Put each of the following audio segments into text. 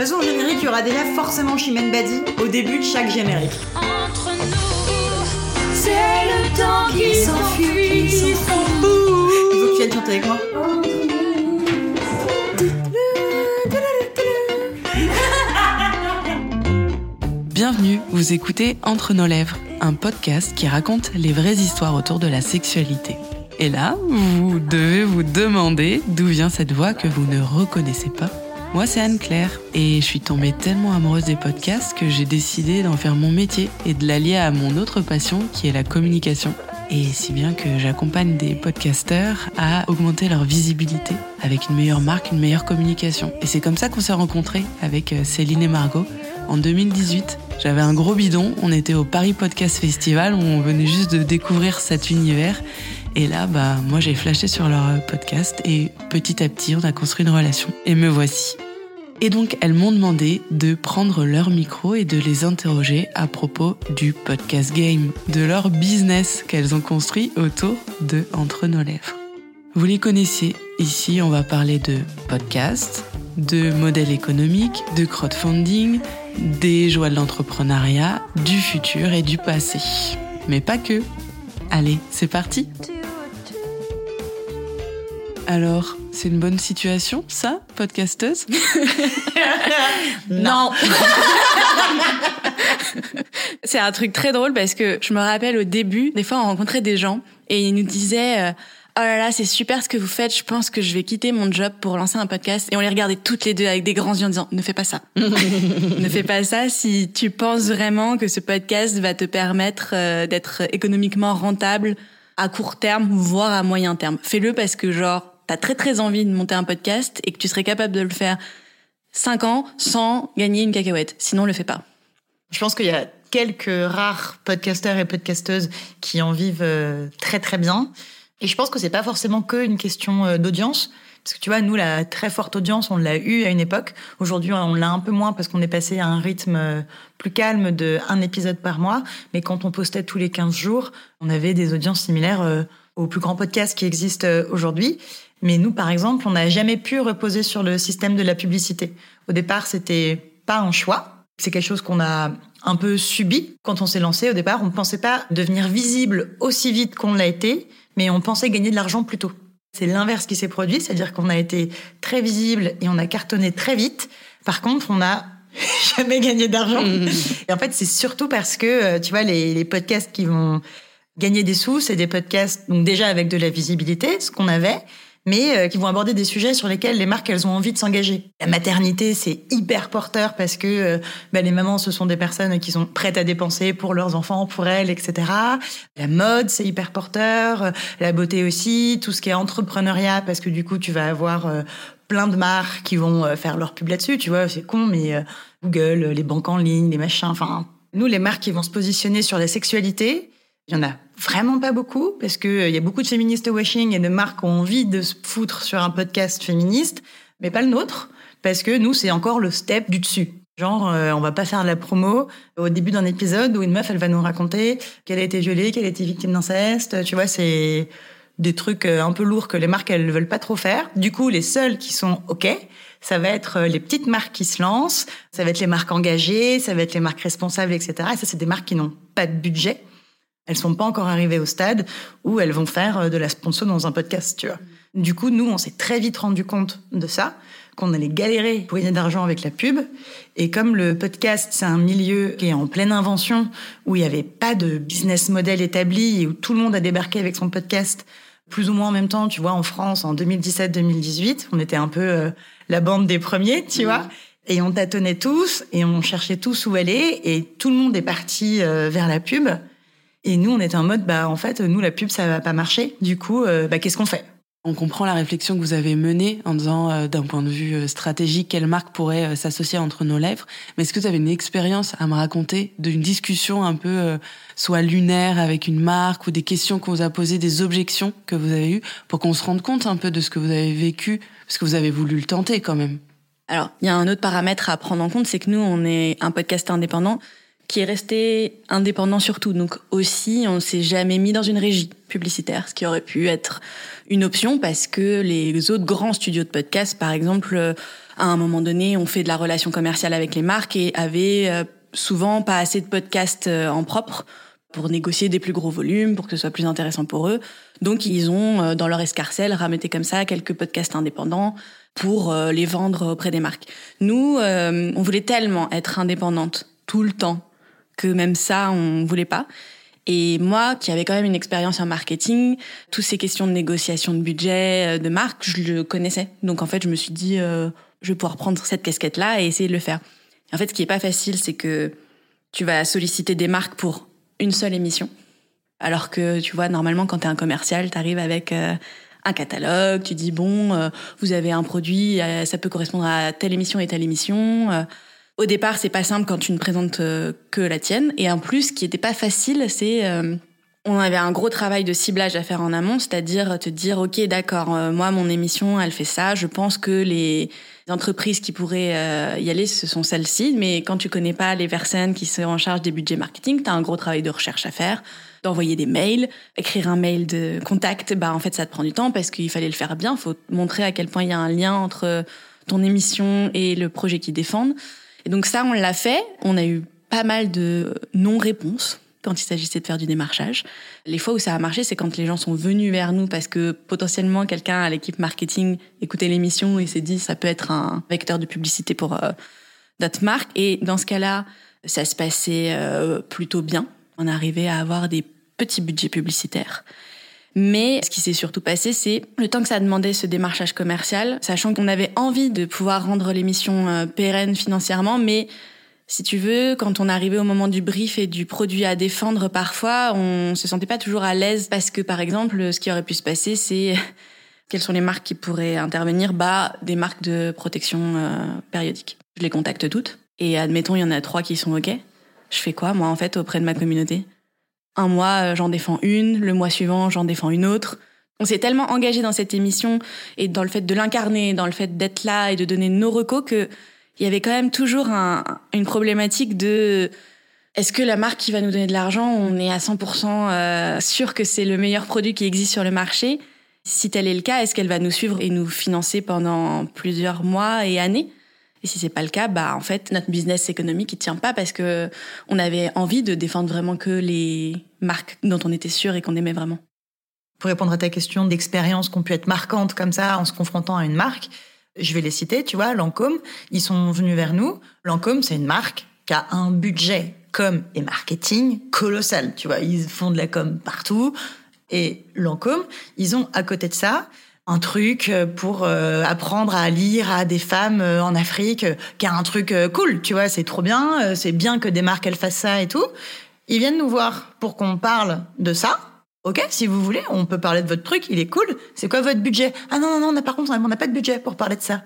toute façon, au générique, il y aura déjà forcément Chimène Badi au début de chaque générique. Entre nous, c'est le temps qui s'enfuit. Il faut que tu viennes chanter avec moi. Bienvenue, vous écoutez Entre nos lèvres, un podcast qui raconte les vraies histoires autour de la sexualité. Et là, vous devez vous demander d'où vient cette voix que vous ne reconnaissez pas. Moi, c'est Anne-Claire et je suis tombée tellement amoureuse des podcasts que j'ai décidé d'en faire mon métier et de l'allier à mon autre passion qui est la communication. Et si bien que j'accompagne des podcasteurs à augmenter leur visibilité avec une meilleure marque, une meilleure communication. Et c'est comme ça qu'on s'est rencontrés avec euh, Céline et Margot en 2018. J'avais un gros bidon, on était au Paris Podcast Festival, où on venait juste de découvrir cet univers. Et là, bah, moi j'ai flashé sur leur euh, podcast et petit à petit on a construit une relation. Et me voici. Et donc, elles m'ont demandé de prendre leur micro et de les interroger à propos du podcast game, de leur business qu'elles ont construit autour de Entre nos lèvres. Vous les connaissez, ici on va parler de podcast, de modèle économique, de crowdfunding, des joies de l'entrepreneuriat, du futur et du passé. Mais pas que. Allez, c'est parti alors, c'est une bonne situation, ça, podcasteuse Non. c'est un truc très drôle parce que je me rappelle au début, des fois on rencontrait des gens et ils nous disaient euh, Oh là là, c'est super ce que vous faites, je pense que je vais quitter mon job pour lancer un podcast. Et on les regardait toutes les deux avec des grands yeux en disant Ne fais pas ça. ne fais pas ça si tu penses vraiment que ce podcast va te permettre euh, d'être économiquement rentable à court terme, voire à moyen terme. Fais-le parce que genre t'as très très envie de monter un podcast et que tu serais capable de le faire 5 ans sans gagner une cacahuète. Sinon, le fais pas. Je pense qu'il y a quelques rares podcasteurs et podcasteuses qui en vivent euh, très très bien. Et je pense que c'est pas forcément que une question euh, d'audience. Parce que tu vois, nous, la très forte audience, on l'a eu à une époque. Aujourd'hui, on l'a un peu moins parce qu'on est passé à un rythme euh, plus calme de un épisode par mois. Mais quand on postait tous les 15 jours, on avait des audiences similaires aux plus grands podcasts qui existent aujourd'hui. Mais nous, par exemple, on n'a jamais pu reposer sur le système de la publicité. Au départ, c'était pas un choix. C'est quelque chose qu'on a un peu subi quand on s'est lancé. Au départ, on ne pensait pas devenir visible aussi vite qu'on l'a été, mais on pensait gagner de l'argent plus tôt. C'est l'inverse qui s'est produit, c'est-à-dire qu'on a été très visible et on a cartonné très vite. Par contre, on n'a jamais gagné d'argent. Mmh. Et en fait, c'est surtout parce que, euh, tu vois, les, les podcasts qui vont gagner des sous, c'est des podcasts, donc déjà avec de la visibilité, ce qu'on avait, mais euh, qui vont aborder des sujets sur lesquels les marques elles ont envie de s'engager. La maternité c'est hyper porteur parce que euh, bah, les mamans ce sont des personnes qui sont prêtes à dépenser pour leurs enfants, pour elles, etc. La mode c'est hyper porteur, euh, la beauté aussi, tout ce qui est entrepreneuriat parce que du coup tu vas avoir plein de marques qui vont faire leur pub là-dessus. Tu vois c'est con mais Google, les banques en ligne, les machins, enfin nous les marques qui vont se positionner sur la sexualité il y en a vraiment pas beaucoup parce que euh, y a beaucoup de féministes washing et de marques qui ont envie de se foutre sur un podcast féministe, mais pas le nôtre parce que nous c'est encore le step du dessus. Genre, euh, on va pas faire la promo au début d'un épisode où une meuf, elle va nous raconter qu'elle a été violée, qu'elle a été victime d'inceste. Tu vois, c'est des trucs euh, un peu lourds que les marques, elles veulent pas trop faire. Du coup, les seuls qui sont OK, ça va être les petites marques qui se lancent, ça va être les marques engagées, ça va être les marques responsables, etc. Et ça, c'est des marques qui n'ont pas de budget elles sont pas encore arrivées au stade où elles vont faire euh, de la sponsor dans un podcast, tu vois. Du coup, nous, on s'est très vite rendu compte de ça, qu'on allait galérer pour gagner d'argent avec la pub. Et comme le podcast, c'est un milieu qui est en pleine invention, où il n'y avait pas de business model établi et où tout le monde a débarqué avec son podcast plus ou moins en même temps, tu vois, en France, en 2017-2018, on était un peu euh, la bande des premiers, tu vois. Et on tâtonnait tous et on cherchait tous où aller et tout le monde est parti euh, vers la pub. Et nous, on était en mode, bah en fait, nous la pub ça va pas marcher. Du coup, euh, bah qu'est-ce qu'on fait? On comprend la réflexion que vous avez menée en disant, euh, d'un point de vue euh, stratégique, quelle marque pourrait s'associer entre nos lèvres. Mais est-ce que vous avez une expérience à me raconter d'une discussion un peu soit lunaire avec une marque ou des questions qu'on vous a posées, des objections que vous avez eues pour qu'on se rende compte un peu de ce que vous avez vécu, parce que vous avez voulu le tenter quand même Alors, il y a un autre paramètre à prendre en compte, c'est que nous, on est un podcast indépendant qui est resté indépendant surtout. Donc aussi, on s'est jamais mis dans une régie publicitaire, ce qui aurait pu être une option parce que les autres grands studios de podcast, par exemple, euh, à un moment donné, ont fait de la relation commerciale avec les marques et avaient euh, souvent pas assez de podcasts euh, en propre pour négocier des plus gros volumes, pour que ce soit plus intéressant pour eux. Donc ils ont, dans leur escarcelle, rameuté comme ça quelques podcasts indépendants pour les vendre auprès des marques. Nous, on voulait tellement être indépendante tout le temps que même ça, on voulait pas. Et moi, qui avais quand même une expérience en marketing, toutes ces questions de négociation de budget, de marque, je le connaissais. Donc en fait, je me suis dit, euh, je vais pouvoir prendre cette casquette-là et essayer de le faire. En fait, ce qui est pas facile, c'est que tu vas solliciter des marques pour une seule émission. Alors que, tu vois, normalement, quand tu es un commercial, tu arrives avec euh, un catalogue, tu dis, bon, euh, vous avez un produit, euh, ça peut correspondre à telle émission et telle émission. Au départ, c'est pas simple quand tu ne présentes que la tienne. Et en plus, ce qui était pas facile, c'est on avait un gros travail de ciblage à faire en amont, c'est-à-dire te dire, OK, d'accord, moi, mon émission, elle fait ça. Je pense que les entreprises qui pourraient euh, y aller, ce sont celles-ci. Mais quand tu connais pas les personnes qui sont en charge des budgets marketing, tu as un gros travail de recherche à faire, d'envoyer des mails, écrire un mail de contact. Bah en fait, ça te prend du temps parce qu'il fallait le faire bien. Il faut montrer à quel point il y a un lien entre ton émission et le projet qu'ils défendent. Et donc ça, on l'a fait. On a eu pas mal de non-réponses quand il s'agissait de faire du démarchage. Les fois où ça a marché, c'est quand les gens sont venus vers nous parce que potentiellement quelqu'un à l'équipe marketing écoutait l'émission et s'est dit ça peut être un vecteur de publicité pour euh, notre marque. Et dans ce cas-là, ça se passait euh, plutôt bien. On arrivait à avoir des petits budgets publicitaires. Mais ce qui s'est surtout passé, c'est le temps que ça demandait ce démarchage commercial, sachant qu'on avait envie de pouvoir rendre l'émission euh, pérenne financièrement, mais si tu veux, quand on arrivait au moment du brief et du produit à défendre, parfois, on se sentait pas toujours à l'aise parce que, par exemple, ce qui aurait pu se passer, c'est quelles sont les marques qui pourraient intervenir? Bah, des marques de protection euh, périodique. Je les contacte toutes et admettons, il y en a trois qui sont ok. Je fais quoi, moi, en fait, auprès de ma communauté? Un mois, euh, j'en défends une. Le mois suivant, j'en défends une autre. On s'est tellement engagé dans cette émission et dans le fait de l'incarner, dans le fait d'être là et de donner nos recos que il y avait quand même toujours un, une problématique de est-ce que la marque qui va nous donner de l'argent, on est à 100% euh, sûr que c'est le meilleur produit qui existe sur le marché? Si tel est le cas, est-ce qu'elle va nous suivre et nous financer pendant plusieurs mois et années? Et si c'est pas le cas, bah en fait notre business économique il tient pas parce que on avait envie de défendre vraiment que les marques dont on était sûr et qu'on aimait vraiment. Pour répondre à ta question d'expérience qu'on peut être marquante comme ça en se confrontant à une marque, je vais les citer, tu vois, Lancôme, ils sont venus vers nous. Lancôme, c'est une marque qui a un budget com et marketing colossal, tu vois, ils font de la com partout. Et Lancôme, ils ont à côté de ça un truc pour euh, apprendre à lire à des femmes euh, en Afrique, euh, qui a un truc cool, tu vois, c'est trop bien, c'est bien que des marques elles fassent ça et tout. Ils viennent nous voir pour qu'on parle de ça, Ok, si vous voulez, on peut parler de votre truc, il est cool. C'est quoi votre budget? Ah non, non, non, par contre, on n'a pas de budget pour parler de ça.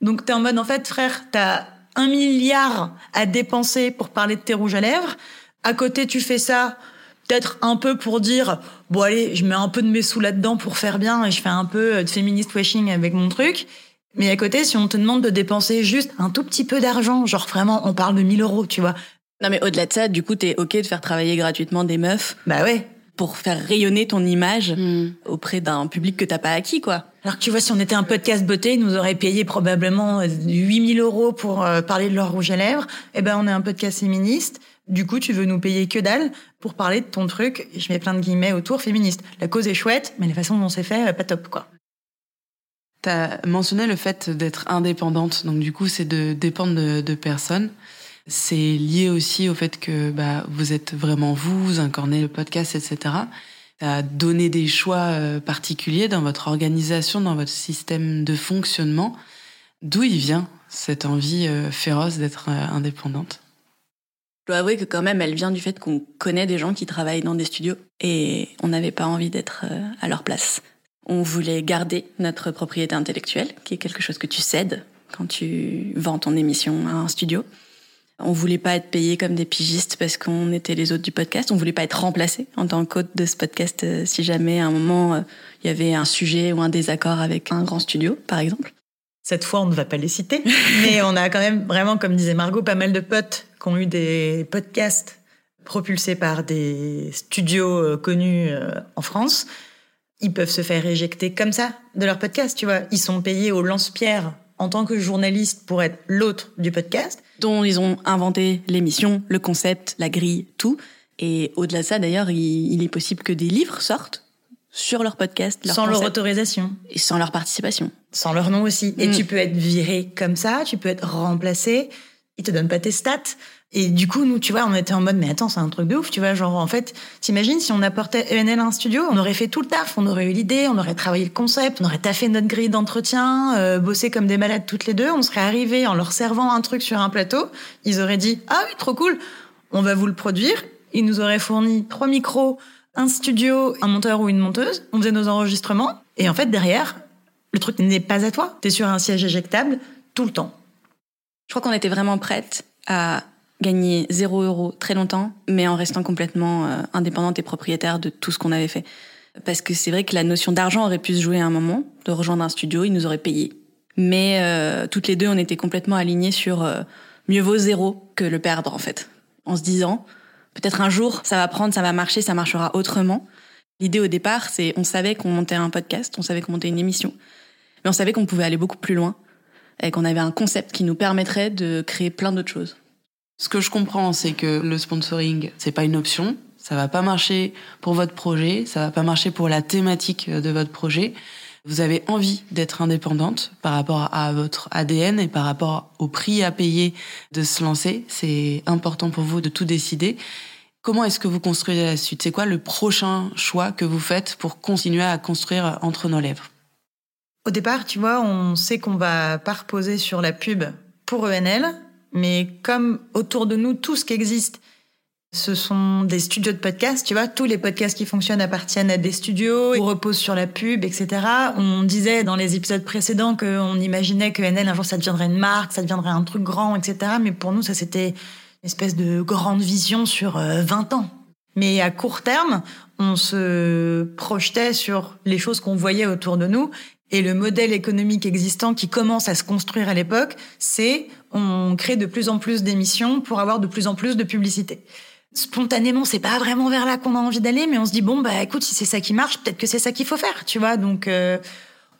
Donc t'es en mode, en fait, frère, t'as un milliard à dépenser pour parler de tes rouges à lèvres. À côté, tu fais ça, peut-être un peu pour dire, bon allez, je mets un peu de mes sous là-dedans pour faire bien et je fais un peu de féministe washing avec mon truc. Mais à côté, si on te demande de dépenser juste un tout petit peu d'argent, genre vraiment, on parle de 1000 euros, tu vois. Non mais au-delà de ça, du coup, t'es ok de faire travailler gratuitement des meufs. Bah ouais pour faire rayonner ton image hmm. auprès d'un public que t'as pas acquis, quoi. Alors que tu vois, si on était un podcast beauté, ils nous auraient payé probablement 8000 euros pour euh, parler de leur rouge à lèvres. Eh ben, on est un podcast féministe. Du coup, tu veux nous payer que dalle pour parler de ton truc, je mets plein de guillemets autour, féministe. La cause est chouette, mais la façon dont c'est fait, euh, pas top, quoi. T'as mentionné le fait d'être indépendante, donc du coup, c'est de dépendre de, de personnes. C'est lié aussi au fait que bah, vous êtes vraiment vous, vous incarnez le podcast, etc. A donné des choix euh, particuliers dans votre organisation, dans votre système de fonctionnement. D'où il vient cette envie euh, féroce d'être indépendante? Je dois avouer que quand même, elle vient du fait qu'on connaît des gens qui travaillent dans des studios et on n'avait pas envie d'être à leur place. On voulait garder notre propriété intellectuelle, qui est quelque chose que tu cèdes quand tu vends ton émission à un studio. On voulait pas être payé comme des pigistes parce qu'on était les autres du podcast. On voulait pas être remplacé en tant qu'hôte de ce podcast euh, si jamais à un moment euh, il y avait un sujet ou un désaccord avec un grand studio, par exemple. Cette fois, on ne va pas les citer, mais on a quand même vraiment, comme disait Margot, pas mal de potes qui ont eu des podcasts propulsés par des studios euh, connus euh, en France. Ils peuvent se faire éjecter comme ça de leur podcast, tu vois. Ils sont payés au lance-pierre en tant que journaliste pour être l'autre du podcast. dont ils ont inventé l'émission, le concept, la grille, tout. Et au-delà de ça, d'ailleurs, il, il est possible que des livres sortent sur leur podcast, leur sans leur autorisation, et sans leur participation. sans leur nom aussi. Et Mm. tu peux être viré comme ça, tu peux être remplacé, ils te donnent pas tes stats. Et du coup, nous, tu vois, on était en mode, mais attends, c'est un truc de ouf, tu vois, genre, en fait, t'imagines si on apportait ENL à un studio, on aurait fait tout le taf, on aurait eu l'idée, on aurait travaillé le concept, on aurait taffé notre grille d'entretien, euh, bossé comme des malades toutes les deux, on serait arrivé en leur servant un truc sur un plateau, ils auraient dit, ah oui, trop cool, on va vous le produire, ils nous auraient fourni trois micros, un studio, un monteur ou une monteuse, on faisait nos enregistrements, et en fait, derrière, le truc n'est pas à toi. T'es sur un siège éjectable tout le temps. Je crois qu'on était vraiment prête à gagner zéro euro très longtemps, mais en restant complètement euh, indépendante et propriétaire de tout ce qu'on avait fait. Parce que c'est vrai que la notion d'argent aurait pu se jouer à un moment, de rejoindre un studio, ils nous auraient payé. Mais euh, toutes les deux, on était complètement alignées sur euh, mieux vaut zéro que le perdre en fait. En se disant, peut-être un jour, ça va prendre, ça va marcher, ça marchera autrement. L'idée au départ, c'est on savait qu'on montait un podcast, on savait qu'on montait une émission, mais on savait qu'on pouvait aller beaucoup plus loin et qu'on avait un concept qui nous permettrait de créer plein d'autres choses. Ce que je comprends, c'est que le sponsoring, c'est pas une option. Ça va pas marcher pour votre projet, ça va pas marcher pour la thématique de votre projet. Vous avez envie d'être indépendante par rapport à votre ADN et par rapport au prix à payer de se lancer. C'est important pour vous de tout décider. Comment est-ce que vous construisez la suite? C'est quoi le prochain choix que vous faites pour continuer à construire entre nos lèvres? Au départ, tu vois, on sait qu'on va pas reposer sur la pub pour ENL, mais comme autour de nous, tout ce qui existe, ce sont des studios de podcasts, tu vois, tous les podcasts qui fonctionnent appartiennent à des studios, ou reposent sur la pub, etc. On disait dans les épisodes précédents qu'on imaginait que ENL, un jour, ça deviendrait une marque, ça deviendrait un truc grand, etc. Mais pour nous, ça, c'était une espèce de grande vision sur euh, 20 ans. Mais à court terme, on se projetait sur les choses qu'on voyait autour de nous. Et le modèle économique existant qui commence à se construire à l'époque, c'est on crée de plus en plus d'émissions pour avoir de plus en plus de publicité. Spontanément, c'est pas vraiment vers là qu'on a envie d'aller, mais on se dit bon bah écoute, si c'est ça qui marche, peut-être que c'est ça qu'il faut faire, tu vois. Donc euh,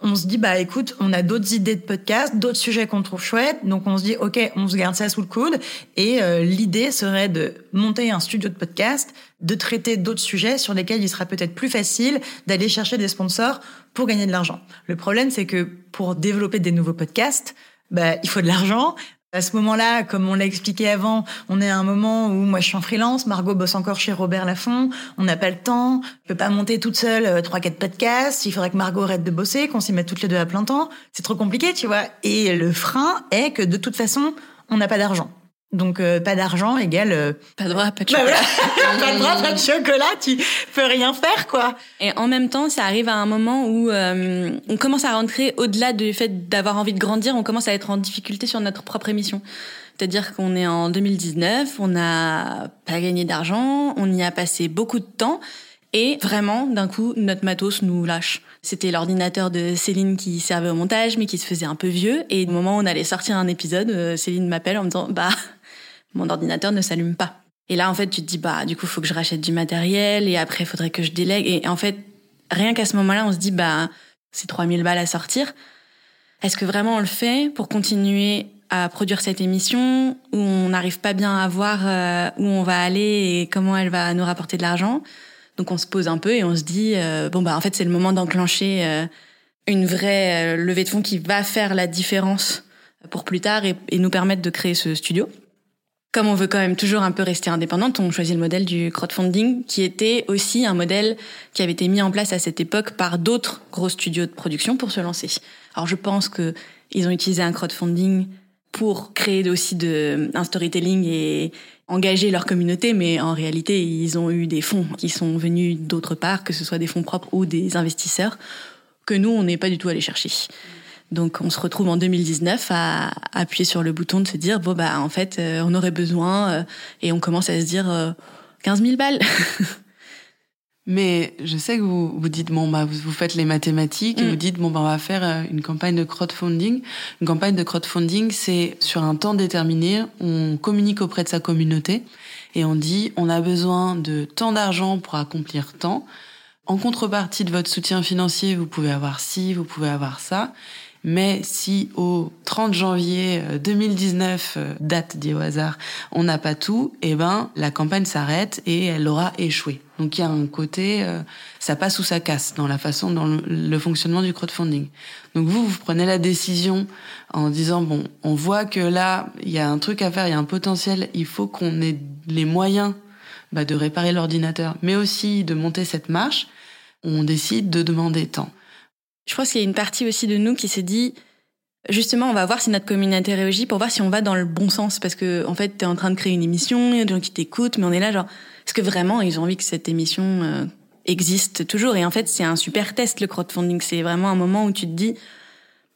on se dit bah écoute, on a d'autres idées de podcast, d'autres sujets qu'on trouve chouettes, donc on se dit ok, on se garde ça sous le coude. Et euh, l'idée serait de monter un studio de podcast, de traiter d'autres sujets sur lesquels il sera peut-être plus facile d'aller chercher des sponsors pour gagner de l'argent. Le problème, c'est que pour développer des nouveaux podcasts, bah il faut de l'argent. À ce moment-là, comme on l'a expliqué avant, on est à un moment où moi je suis en freelance, Margot bosse encore chez Robert Laffont, on n'a pas le temps, je peux pas monter toute seule euh, trois quatre podcasts, il faudrait que Margot arrête de bosser, qu'on s'y mette toutes les deux à plein temps, c'est trop compliqué, tu vois. Et le frein est que de toute façon, on n'a pas d'argent. Donc euh, pas d'argent égale euh, Pas de bras, pas de bah chocolat. pas de bras, pas de chocolat, tu peux rien faire quoi. Et en même temps, ça arrive à un moment où euh, on commence à rentrer au-delà du fait d'avoir envie de grandir, on commence à être en difficulté sur notre propre émission. C'est-à-dire qu'on est en 2019, on n'a pas gagné d'argent, on y a passé beaucoup de temps et vraiment, d'un coup, notre matos nous lâche. C'était l'ordinateur de Céline qui servait au montage, mais qui se faisait un peu vieux. Et au moment où on allait sortir un épisode, euh, Céline m'appelle en me disant, bah, mon ordinateur ne s'allume pas. Et là, en fait, tu te dis, bah, du coup, faut que je rachète du matériel et après, il faudrait que je délègue. Et en fait, rien qu'à ce moment-là, on se dit, bah, c'est 3000 balles à sortir. Est-ce que vraiment on le fait pour continuer à produire cette émission où on n'arrive pas bien à voir euh, où on va aller et comment elle va nous rapporter de l'argent? Donc on se pose un peu et on se dit euh, bon bah en fait c'est le moment d'enclencher euh, une vraie levée de fonds qui va faire la différence pour plus tard et nous permettre de créer ce studio. Comme on veut quand même toujours un peu rester indépendante, on choisit le modèle du crowdfunding, qui était aussi un modèle qui avait été mis en place à cette époque par d'autres gros studios de production pour se lancer. Alors je pense que ils ont utilisé un crowdfunding pour créer aussi de, un storytelling et engager leur communauté, mais en réalité, ils ont eu des fonds qui sont venus d'autre part, que ce soit des fonds propres ou des investisseurs, que nous, on n'est pas du tout allé chercher. Donc on se retrouve en 2019 à appuyer sur le bouton de se dire bon bah en fait euh, on aurait besoin euh, et on commence à se dire euh, 15 000 balles. Mais je sais que vous vous dites bon bah vous, vous faites les mathématiques et Mm. vous dites bon bah on va faire euh, une campagne de crowdfunding. Une campagne de crowdfunding c'est sur un temps déterminé, on communique auprès de sa communauté et on dit on a besoin de tant d'argent pour accomplir tant. En contrepartie de votre soutien financier, vous pouvez avoir ci, vous pouvez avoir ça. Mais si au 30 janvier euh, 2019, euh, date dit au hasard, on n'a pas tout, eh ben la campagne s'arrête et elle aura échoué. Donc il y a un côté, euh, ça passe ou ça casse dans la façon, dans le, le fonctionnement du crowdfunding. Donc vous, vous prenez la décision en disant bon, on voit que là il y a un truc à faire, il y a un potentiel, il faut qu'on ait les moyens bah, de réparer l'ordinateur, mais aussi de monter cette marche. On décide de demander tant. Je pense qu'il y a une partie aussi de nous qui s'est dit, justement, on va voir si notre communauté réagit pour voir si on va dans le bon sens. Parce que, en fait, t'es en train de créer une émission, il y a des gens qui t'écoutent, mais on est là, genre, est-ce que vraiment ils ont envie que cette émission euh, existe toujours? Et en fait, c'est un super test, le crowdfunding. C'est vraiment un moment où tu te dis,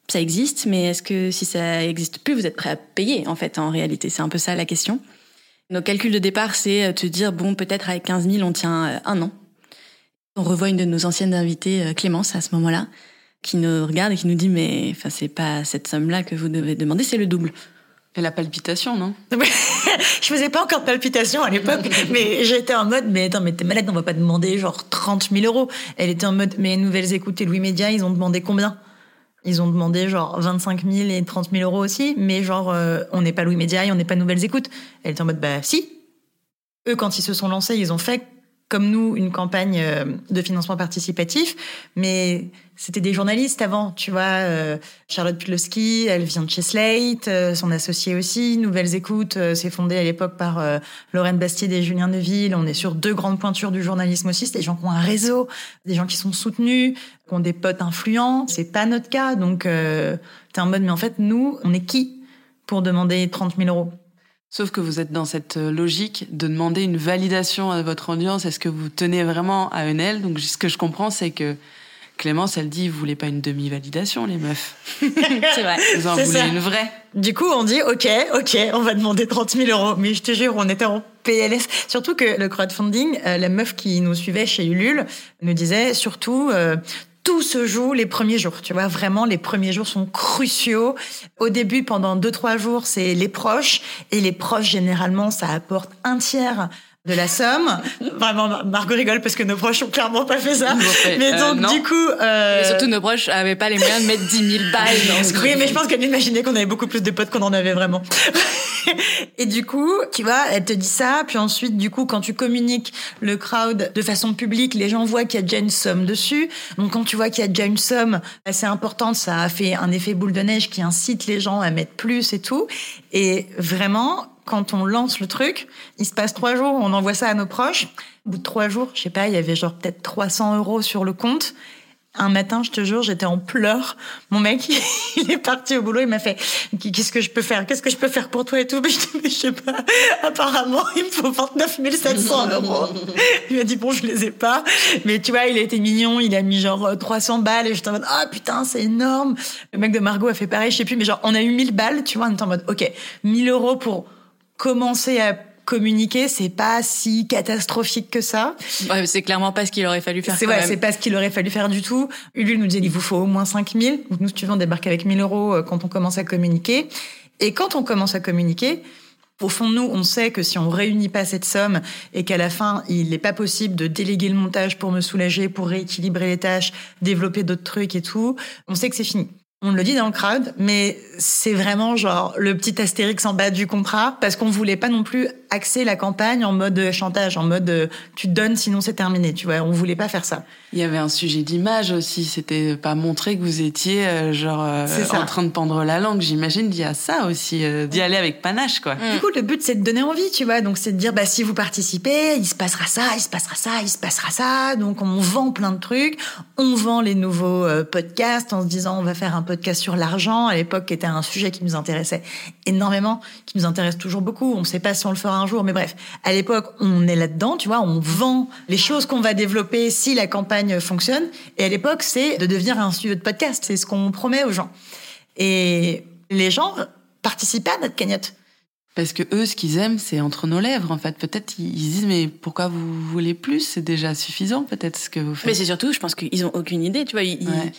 ça existe, mais est-ce que si ça existe plus, vous êtes prêt à payer, en fait, en réalité? C'est un peu ça la question. Nos calculs de départ, c'est euh, te dire, bon, peut-être avec 15 000, on tient euh, un an. On revoit une de nos anciennes invitées, euh, Clémence, à ce moment-là qui nous regarde et qui nous dit mais enfin c'est pas cette somme là que vous devez demander c'est le double Et la palpitation, non? Je faisais pas encore de palpitations à l'époque, mais j'étais en mode, mais attends, mais t'es malade, on va pas demander genre 30 000 euros. Elle était en mode, mais Nouvelles Écoutes et Louis Média, ils ont demandé combien? Ils ont demandé genre 25 000 et 30 000 euros aussi, mais genre, euh, on n'est pas Louis Média et on n'est pas Nouvelles Écoutes. Elle était en mode, bah si. Eux, quand ils se sont lancés, ils ont fait comme nous une campagne euh, de financement participatif, mais c'était des journalistes avant, tu vois. euh, Charlotte Pudlowski, elle vient de chez Slate, euh, son associé aussi. Nouvelles Écoutes, c'est fondé à l'époque par Lorraine Bastide et Julien Neuville. On est sur deux grandes pointures du journalisme aussi. C'est des gens qui ont un réseau, des gens qui sont soutenus, qui ont des potes influents. C'est pas notre cas, donc t'es en mode, mais en fait, nous, on est qui pour demander 30 000 euros? Sauf que vous êtes dans cette euh, logique de demander une validation à votre audience. Est-ce que vous tenez vraiment à un L Donc, ce que je comprends, c'est que Clémence, elle dit, vous voulez pas une demi-validation, les meufs. c'est vrai Vous en voulez ça. une vraie? Du coup, on dit, OK, OK, on va demander 30 000 euros. Mais je te jure, on était en PLS. Surtout que le crowdfunding, euh, la meuf qui nous suivait chez Ulule nous disait surtout... euh, tout se joue les premiers jours, tu vois. Vraiment, les premiers jours sont cruciaux. Au début, pendant deux, trois jours, c'est les proches. Et les proches, généralement, ça apporte un tiers de la somme. Vraiment, Mar- Margot rigole parce que nos proches ont clairement pas fait ça. Mais euh, donc, non. du coup... euh, et surtout nos proches avaient pas les moyens de mettre 10 000 balles dans ce oui, mais je pense qu'elle imaginait qu'on avait beaucoup plus de potes qu'on en avait vraiment. Et du coup, tu vois, elle te dit ça, puis ensuite, du coup, quand tu communiques le crowd de façon publique, les gens voient qu'il y a déjà une somme dessus. Donc, quand tu vois qu'il y a déjà une somme assez importante, ça a fait un effet boule de neige qui incite les gens à mettre plus et tout. Et vraiment, quand on lance le truc, il se passe trois jours, on envoie ça à nos proches. Au bout de trois jours, je sais pas, il y avait genre peut-être 300 euros sur le compte. Un matin, je te jure, j'étais en pleurs. Mon mec, il est parti au boulot, il m'a fait Qu'est-ce que je peux faire? Qu'est-ce que je peux faire pour toi et tout? Mais je sais pas. Apparemment, il me faut 29 700 euros. Il m'a dit Bon, je les ai pas. Mais tu vois, il a été mignon, il a mis genre euh, 300 balles et j'étais en mode Ah putain, c'est énorme. Le mec de Margot a fait pareil, je sais plus, mais genre, on a eu 1000 balles, tu vois, on était en mode Ok, 1000 euros pour commencer à communiquer, c'est pas si catastrophique que ça. Ouais, c'est clairement pas ce qu'il aurait fallu faire C'est ouais, c'est pas ce qu'il aurait fallu faire du tout. Ulule nous disait il vous faut au moins 5000. Donc nous, si tu veux, on débarque avec 1000 euros euh, quand on commence à communiquer. Et quand on commence à communiquer, au fond de nous, on sait que si on réunit pas cette somme et qu'à la fin, il n'est pas possible de déléguer le montage pour me soulager, pour rééquilibrer les tâches, développer d'autres trucs et tout, on sait que c'est fini. On le dit dans le crowd, mais c'est vraiment genre le petit astérix en bas du contrat parce qu'on voulait pas non plus axer la campagne en mode chantage, en mode euh, tu te donnes sinon c'est terminé, tu vois. On voulait pas faire ça. Il y avait un sujet d'image aussi. C'était pas montrer que vous étiez euh, genre euh, en train de pendre la langue. J'imagine d'y a ça aussi, euh, d'y aller avec panache quoi. Mm. Du coup, le but, c'est de donner envie, tu vois. Donc, c'est de dire, bah, si vous participez, il se passera ça, il se passera ça, il se passera ça. Donc, on vend plein de trucs. On vend les nouveaux euh, podcasts en se disant, on va faire un podcast sur l'argent. À l'époque, qui était un sujet qui nous intéressait énormément, qui nous intéresse toujours beaucoup. On ne sait pas si on le fera un jour, mais bref. À l'époque, on est là-dedans, tu vois. On vend les choses qu'on va développer si la campagne fonctionne. Et à l'époque, c'est de devenir un studio de podcast. C'est ce qu'on promet aux gens. Et les gens participaient à notre cagnotte. Parce que eux, ce qu'ils aiment, c'est entre nos lèvres, en fait. Peut-être ils se disent, mais pourquoi vous voulez plus? C'est déjà suffisant, peut-être, ce que vous Mais faites. c'est surtout, je pense qu'ils ont aucune idée, tu vois. Ils, ils- Ouais.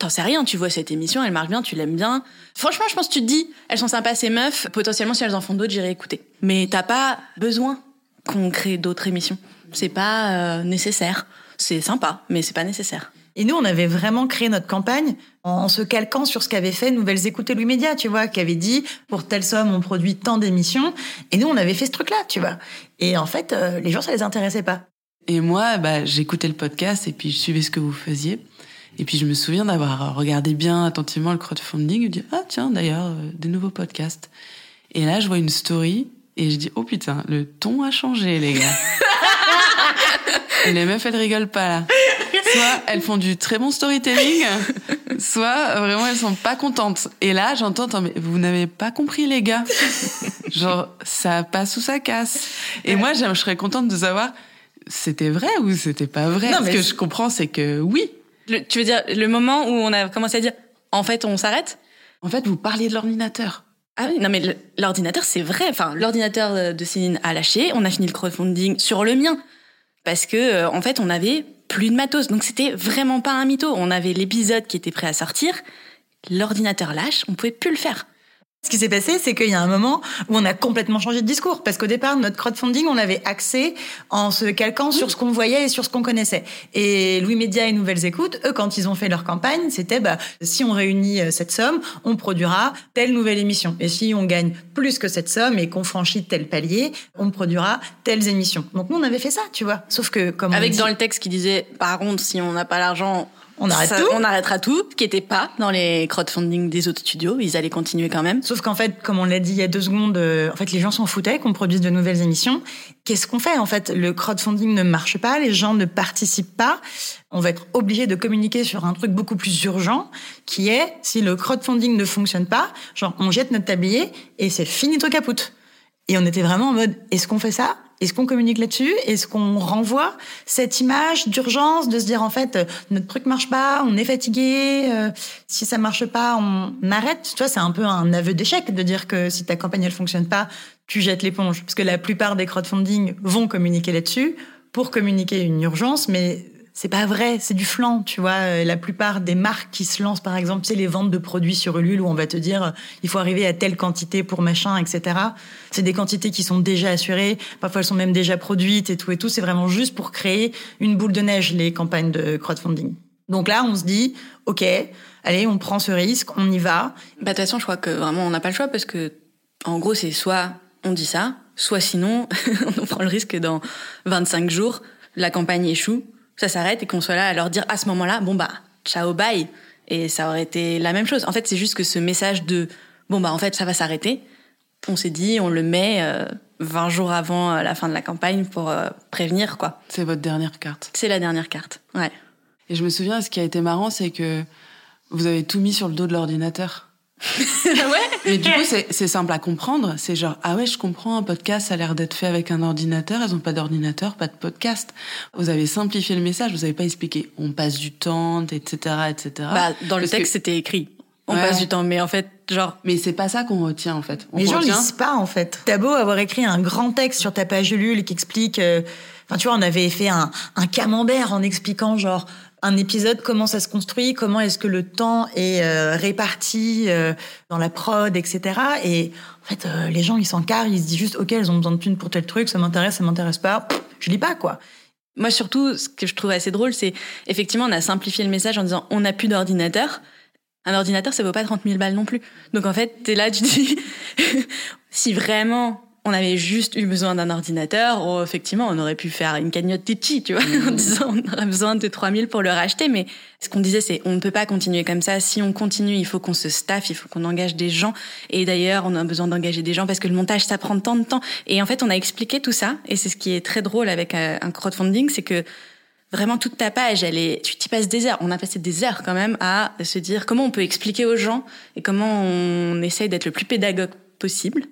T'en sais rien, tu vois cette émission, elle marche bien, tu l'aimes bien. Franchement, je pense que tu te dis, elles sont sympas ces meufs, potentiellement si elles en font d'autres, j'irai écouter. Mais t'as pas besoin qu'on crée d'autres émissions. C'est pas euh, nécessaire. C'est sympa, mais c'est pas nécessaire. Et nous, on avait vraiment créé notre campagne en se calquant sur ce qu'avait fait Nouvelles Écoutes et Louis Média, tu vois, qui avait dit pour telle somme, on produit tant d'émissions. Et nous, on avait fait ce truc-là, tu vois. Et en fait, euh, les gens, ça les intéressait pas. Et moi, bah, j'écoutais le podcast et puis je suivais ce que vous faisiez. Et puis je me souviens d'avoir regardé bien attentivement le crowdfunding et dire ah tiens d'ailleurs euh, des nouveaux podcasts. Et là je vois une story et je dis oh putain le ton a changé les gars. et les meufs elles rigolent pas là. Soit elles font du très bon storytelling, soit vraiment elles sont pas contentes. Et là j'entends Attends, mais vous n'avez pas compris les gars. Genre ça passe ou ça casse. Et moi je serais contente de savoir c'était vrai ou c'était pas vrai. Non, Ce que je comprends, c'est que oui. Le- tu veux dire le moment où on a commencé à dire, en fait, on s'arrête? En fait, vous parliez de l'ordinateur. Ah oui, non mais l'ordinateur, c'est vrai. Enfin, l'ordinateur de Céline a lâché. On a fini le crowdfunding sur le mien parce que euh, en fait, on avait plus de matos. Donc c'était vraiment pas un mytho. On avait l'épisode qui était prêt à sortir. L'ordinateur lâche, on pouvait plus le faire. Ce qui s'est passé, c'est qu'il y a un moment où on a complètement changé de discours. Parce qu'au départ, notre crowdfunding, on l'avait axé en se calquant sur ce qu'on voyait et sur ce qu'on connaissait. Et Louis Média et Nouvelles Écoutes, eux, quand ils ont fait leur campagne, c'était, bah, si on réunit euh, cette somme, on produira telle nouvelle émission. Et si on gagne plus que cette somme et qu'on franchit tel palier, on produira telles émissions. Donc nous, on avait fait ça, tu vois. Sauf que, comme Avec dit- dans le texte qui disait, par contre, si on n'a pas l'argent, On arrête ça- tout. On arrêtera tout. Qui était pas dans les crowdfunding des autres studios. Ils allaient continuer quand même. Sauf qu'en fait, comme on l'a dit il y a deux secondes, euh, en fait, les gens s'en foutaient qu'on produise de nouvelles émissions. Qu'est-ce qu'on fait En fait, le crowdfunding ne marche pas, les gens ne participent pas. On va être obligé de communiquer sur un truc beaucoup plus urgent, qui est si le crowdfunding ne fonctionne pas, genre on jette notre tablier et c'est finito caput. Et on était vraiment en mode, est-ce qu'on fait ça? Est-ce qu'on communique là-dessus? Est-ce qu'on renvoie cette image d'urgence de se dire en fait euh, notre truc marche pas, on est fatigué, euh, si ça marche pas, on arrête? Tu vois, c'est un peu un aveu d'échec de dire que si ta campagne elle fonctionne pas, tu jettes l'éponge. Parce que la plupart des crowdfunding vont communiquer là-dessus pour communiquer une urgence mais c'est pas vrai, c'est du flan, tu vois. Euh, La plupart des marques qui se lancent, par exemple, c'est les ventes de produits sur Ulule où on va te dire euh, il faut arriver à telle quantité pour machin, etc. C'est des quantités qui sont déjà assurées, parfois elles sont même déjà produites et tout et tout. C'est vraiment juste pour créer une boule de neige les campagnes de crowdfunding. Donc là, on se dit ok, allez, on prend ce risque, on y va. Bah, de toute façon, je crois que vraiment, on n'a pas le choix parce que, en gros, c'est soit on dit ça, soit sinon, on prend le risque que dans 25 jours, la campagne échoue, ça s'arrête et qu'on soit là à leur dire à ce moment-là, bon bah, ciao, bye. Et ça aurait été la même chose. En fait, c'est juste que ce message de, bon bah, en fait, ça va s'arrêter. On s'est dit, on le met euh, 20 jours avant euh, la fin de la campagne pour euh, prévenir, quoi. C'est votre dernière carte. C'est la dernière carte. Ouais. Et je me souviens, ce qui a été marrant, c'est que vous avez tout mis sur le dos de l'ordinateur. Ouais? Mais du coup, c'est c'est simple à comprendre. C'est genre, ah ouais, je comprends, un podcast, ça a l'air d'être fait avec un ordinateur. Elles ont pas d'ordinateur, pas de podcast. Vous avez simplifié le message, vous avez pas expliqué. On passe du temps, etc., etc. Bah, dans le Parce que- texte, c'était écrit. On Ouais. passe du temps, mais en fait, genre, Mais c'est pas ça qu'on retient, en fait. On Les gens retient- lisent pas en fait. T'as beau avoir écrit un grand texte sur ta page Ulule qui explique. euh, Enfin, tu vois, on avait fait un, un camembert en expliquant genre un épisode comment ça se construit, comment est-ce que le temps est euh, réparti euh, dans la prod, etc. Et en fait, euh, les gens ils s'encarrent, ils se disent juste ok, elles ont besoin de thunes pour tel truc, ça m'intéresse, ça m'intéresse pas, je lis pas quoi. Moi, surtout, ce que je trouve assez drôle, c'est effectivement, on a simplifié le message en disant on n'a plus d'ordinateur. Un ordinateur, ça vaut pas 30 000 balles non plus. Donc en fait, t'es là, tu dis, si vraiment on avait juste eu besoin d'un ordinateur, oh, effectivement, on aurait pu faire une cagnotte Litchi, tu vois, en disant on aurait besoin de 3 000 pour le racheter. Mais ce qu'on disait, c'est on ne peut pas continuer comme ça. Si on continue, il faut qu'on se staffe, il faut qu'on engage des gens. Et d'ailleurs, on a besoin d'engager des gens parce que le montage, ça prend tant de temps. Et en fait, on a expliqué tout ça. Et c'est ce qui est très drôle avec euh, un crowdfunding, c'est que vraiment toute ta page, elle est, tu t'y passes des heures. On a passé des heures quand même à se dire comment on peut expliquer aux gens et comment on essaye d'être le plus pédagogue possible.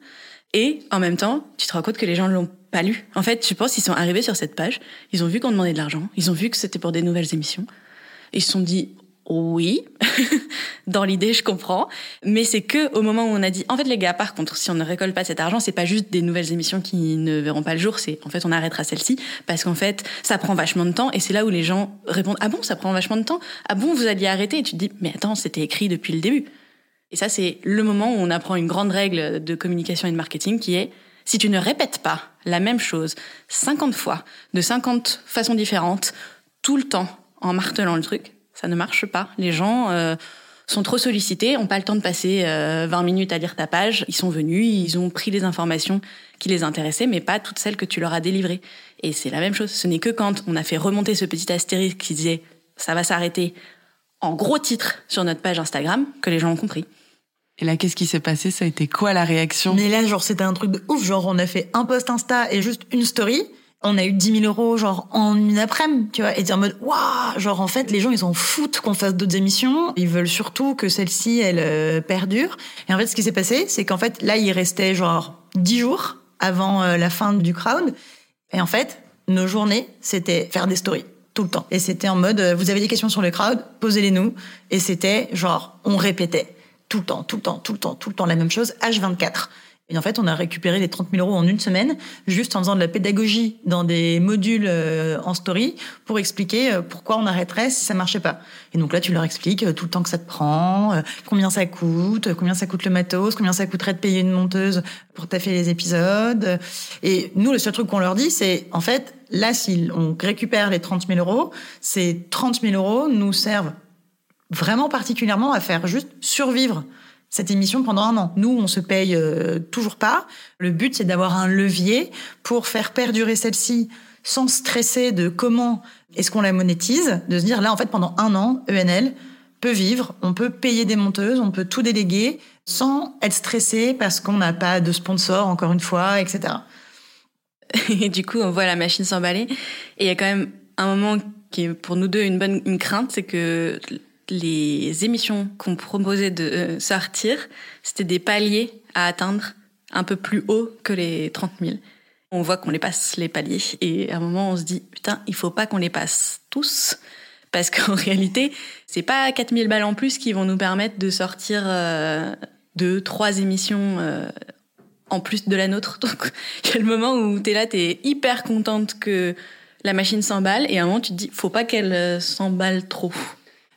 Et en même temps, tu te rends compte que les gens l'ont pas lu. En fait, je pense qu'ils sont arrivés sur cette page, ils ont vu qu'on demandait de l'argent, ils ont vu que c'était pour des nouvelles émissions, ils se sont dit oui, dans l'idée, je comprends, mais c'est que au moment où on a dit, en fait, les gars, par contre, si on ne récolte pas cet argent, c'est pas juste des nouvelles émissions qui ne verront pas le jour, c'est en fait, on arrêtera celle-ci parce qu'en fait, ça prend vachement de temps et c'est là où les gens répondent, ah bon, ça prend vachement de temps, ah bon, vous alliez arrêter? Et tu te dis, mais attends, c'était écrit depuis le début. Et ça, c'est le moment où on apprend une grande règle de communication et de marketing qui est, si tu ne répètes pas la même chose 50 fois, de 50 façons différentes, tout le temps, en martelant le truc, ça ne marche pas. Les gens euh, sont trop sollicités, ont pas le temps de passer 20 euh, minutes à lire ta page. Ils sont venus, ils ont pris les informations qui les intéressaient, mais pas toutes celles que tu leur as délivrées. Et c'est la même chose. Ce n'est que quand on a fait remonter ce petit astérisque qui disait ça va s'arrêter en gros titre sur notre page Instagram que les gens ont compris. Et là, qu'est-ce qui s'est passé? Ça a été quoi la réaction? Mais là, genre, c'était un truc de ouf. Genre, on a fait un post Insta et juste une story. On a eu 10 000 euros genre en une après-midi, tu vois, et dire en mode waouh, genre en fait les gens ils s'en foutent qu'on fasse d'autres émissions, ils veulent surtout que celle-ci elle euh, perdure. Et en fait ce qui s'est passé, c'est qu'en fait là il restait genre 10 jours avant euh, la fin du crowd, et en fait nos journées c'était faire des stories tout le temps, et c'était en mode euh, vous avez des questions sur le crowd, posez-les nous, et c'était genre on répétait tout le temps, tout le temps, tout le temps, tout le temps la même chose, H24. Et en fait, on a récupéré les 30 000 euros en une semaine, juste en faisant de la pédagogie dans des modules euh, en story pour expliquer euh, pourquoi on arrêterait si ça marchait pas. Et donc là, tu leur expliques euh, tout le temps que ça te prend, combien ça coûte, combien ça coûte le matos, combien ça coûterait de payer une monteuse pour taffer les épisodes. Et nous, le seul truc qu'on leur dit, c'est en fait, là, si on récupère les 30 000 euros, ces 30 000 euros nous servent vraiment particulièrement à faire juste survivre cette émission pendant un an. Nous, on se paye euh, toujours pas. Le but, c'est d'avoir un levier pour faire perdurer celle-ci sans stresser de comment est-ce qu'on la monétise, de se dire là, en fait, pendant un an, ENL peut vivre, on peut payer des monteuses, on peut tout déléguer sans être stressé parce qu'on n'a pas de sponsor, encore une fois, etc. Et du coup, on voit la machine s'emballer. Et il y a quand même un moment qui est pour nous deux une bonne une crainte, c'est que les émissions qu'on proposait de euh, sortir, c'était des paliers à atteindre un peu plus haut que les 30 000. On voit qu'on les passe, les paliers. Et à un moment, on se dit, putain, il faut pas qu'on les passe tous. Parce qu'en réalité, c'est pas 4000 balles en plus qui vont nous permettre de sortir euh, deux, trois émissions euh, en plus de la nôtre. Donc, il y a le moment où t'es là, t'es hyper contente que la machine s'emballe, et à un moment, tu te dis, faut pas qu'elle s'emballe trop.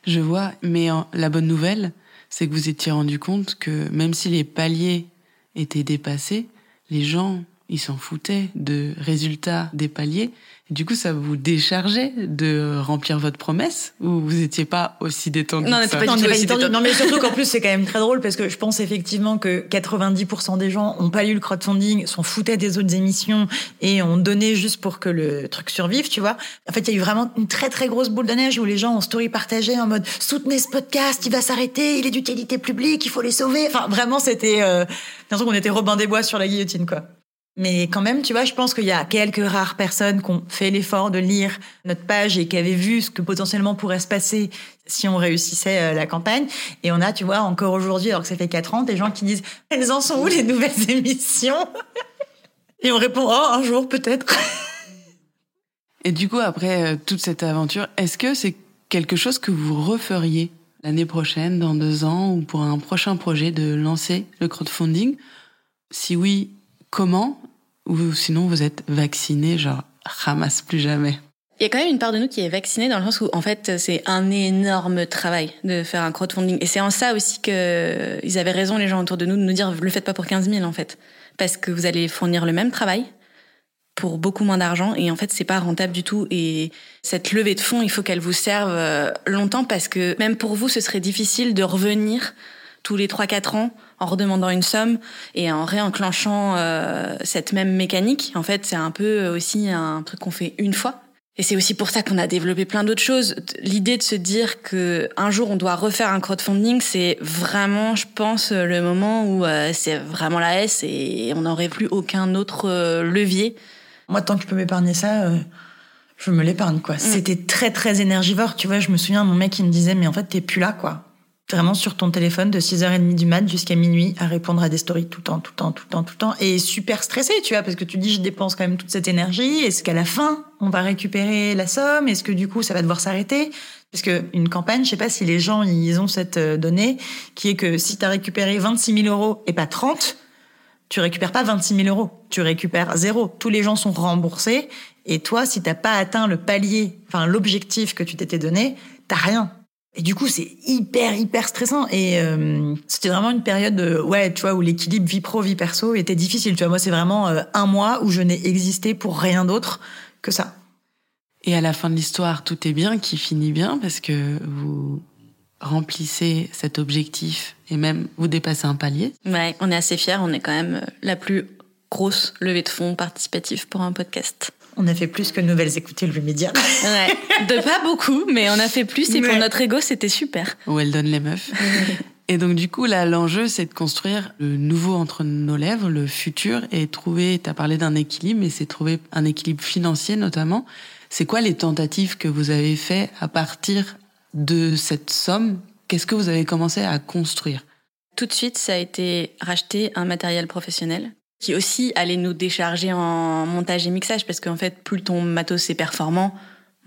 Je vois, mais la bonne nouvelle, c'est que vous étiez rendu compte que même si les paliers étaient dépassés, les gens, ils s'en foutaient de résultats des paliers du coup, ça vous déchargeait de remplir votre promesse ou vous étiez pas aussi détendu Non, que ça pas détendu. Non, mais surtout qu'en plus, c'est quand même très drôle parce que je pense effectivement que 90% des gens ont pas lu le crowdfunding, s'en foutaient des autres émissions et ont donné juste pour que le truc survive, tu vois. En fait, il y a eu vraiment une très très grosse boule de neige où les gens ont story partagé en mode soutenez ce podcast, il va s'arrêter, il est d'utilité publique, il faut les sauver. Enfin, vraiment, c'était euh, l'impression qu'on était Robin des Bois sur la guillotine, quoi. Mais quand même, tu vois, je pense qu'il y a quelques rares personnes qui ont fait l'effort de lire notre page et qui avaient vu ce que potentiellement pourrait se passer si on réussissait euh, la campagne. Et on a, tu vois, encore aujourd'hui, alors que ça fait quatre ans, des gens qui disent « Elles en sont où les nouvelles émissions ?» Et on répond « Oh, un jour peut-être !» Et du coup, après euh, toute cette aventure, est-ce que c'est quelque chose que vous referiez l'année prochaine, dans deux ans, ou pour un prochain projet de lancer le crowdfunding? Si oui, comment Ou sinon vous êtes vacciné, genre ramasse plus jamais? Il y a quand même une part de nous qui est vaccinée dans le sens où en fait c'est un énorme travail de faire un crowdfunding. Et c'est en ça aussi que ils avaient raison les gens autour de nous de nous dire le faites pas pour 15 000 en fait. Parce que vous allez fournir le même travail pour beaucoup moins d'argent et en fait c'est pas rentable du tout. Et cette levée de fonds il faut qu'elle vous serve euh, longtemps parce que même pour vous ce serait difficile de revenir tous les 3-4 ans en redemandant une somme et en réenclenchant euh, cette même mécanique. En fait, c'est un peu aussi un truc qu'on fait une fois. Et c'est aussi pour ça qu'on a développé plein d'autres choses. L'idée de se dire que un jour on doit refaire un crowdfunding, c'est vraiment, je pense, le moment où euh, c'est vraiment la S et on n'aurait plus aucun autre euh, levier. Moi, tant que je peux m'épargner ça, je me l'épargne quoi. Mm. C'était très très énergivore, tu vois. Je me souviens, mon mec il me disait, mais en fait t'es plus là quoi vraiment sur ton téléphone de 6h30 du mat jusqu'à minuit à répondre à des stories tout le temps, tout le temps, tout le temps, tout le temps. Et super stressé, tu vois, parce que tu dis, je dépense quand même toute cette énergie. Est-ce qu'à la fin, on va récupérer la somme? Est-ce que du coup, ça va devoir s'arrêter? Parce que une campagne, je sais pas si les gens, ils ont cette euh, donnée, qui est que si tu as récupéré 26 000 euros et pas 30, tu récupères pas 26 000 euros. Tu récupères zéro. Tous les gens sont remboursés. Et toi, si t'as pas atteint le palier, enfin, l'objectif que tu t'étais donné, t'as rien. Et du coup, c'est hyper, hyper stressant. Et euh, c'était vraiment une période, de, ouais, tu vois, où l'équilibre vie pro, vie perso était difficile. Tu vois, moi, c'est vraiment euh, un mois où je n'ai existé pour rien d'autre que ça. Et à la fin de l'histoire, tout est bien, qui finit bien, parce que vous remplissez cet objectif et même vous dépassez un palier. Ouais, on est assez fiers. On est quand même la plus grosse levée de fonds participative pour un podcast. On a fait plus que Nouvelles Écoutées le média. Ouais, de pas beaucoup, mais on a fait plus et pour notre ego, c'était super. où elle donne les meufs. Et donc du coup, là, l'enjeu, c'est de construire le nouveau entre nos lèvres, le futur, et trouver, tu as parlé d'un équilibre, mais c'est trouver un équilibre financier notamment. C'est quoi les tentatives que vous avez fait à partir de cette somme? Qu'est-ce que vous avez commencé à construire? Tout de suite, ça a été racheter un matériel professionnel qui aussi allait nous décharger en montage et mixage parce qu'en fait, plus ton matos est performant,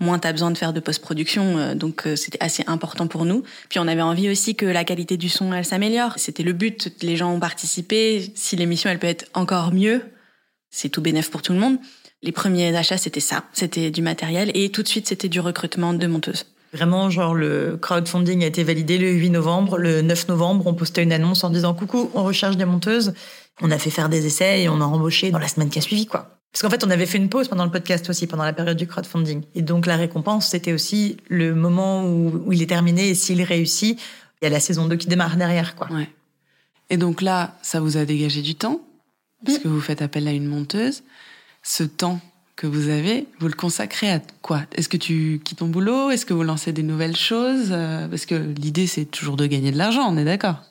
moins t'as besoin de faire de post-production. euh, Donc euh, c'était assez important pour nous. Puis on avait envie aussi que la qualité du son, elle s'améliore. C'était le but. Les gens ont participé. Si l'émission, elle peut être encore mieux, c'est tout bénéf pour tout le monde. Les premiers achats, c'était ça. C'était du matériel et tout de suite, c'était du recrutement de monteuses. Vraiment, genre, le crowdfunding a été validé le 8 novembre. Le 9 novembre, on postait une annonce en disant coucou, on recherche des monteuses. On a fait faire des essais et on a embauché dans la semaine qui a suivi, quoi. Parce qu'en fait, on avait fait une pause pendant le podcast aussi, pendant la période du crowdfunding. Et donc, la récompense, c'était aussi le moment où, où il est terminé et s'il réussit, il y a la saison 2 qui démarre derrière, quoi. Ouais. Et donc là, ça vous a dégagé du temps, puisque vous faites appel à une monteuse. Ce temps que vous avez, vous le consacrez à quoi? Est-ce que tu quittes ton boulot? Est-ce que vous lancez des nouvelles choses? Euh, Parce que l'idée, c'est toujours de gagner de l'argent, on est d'accord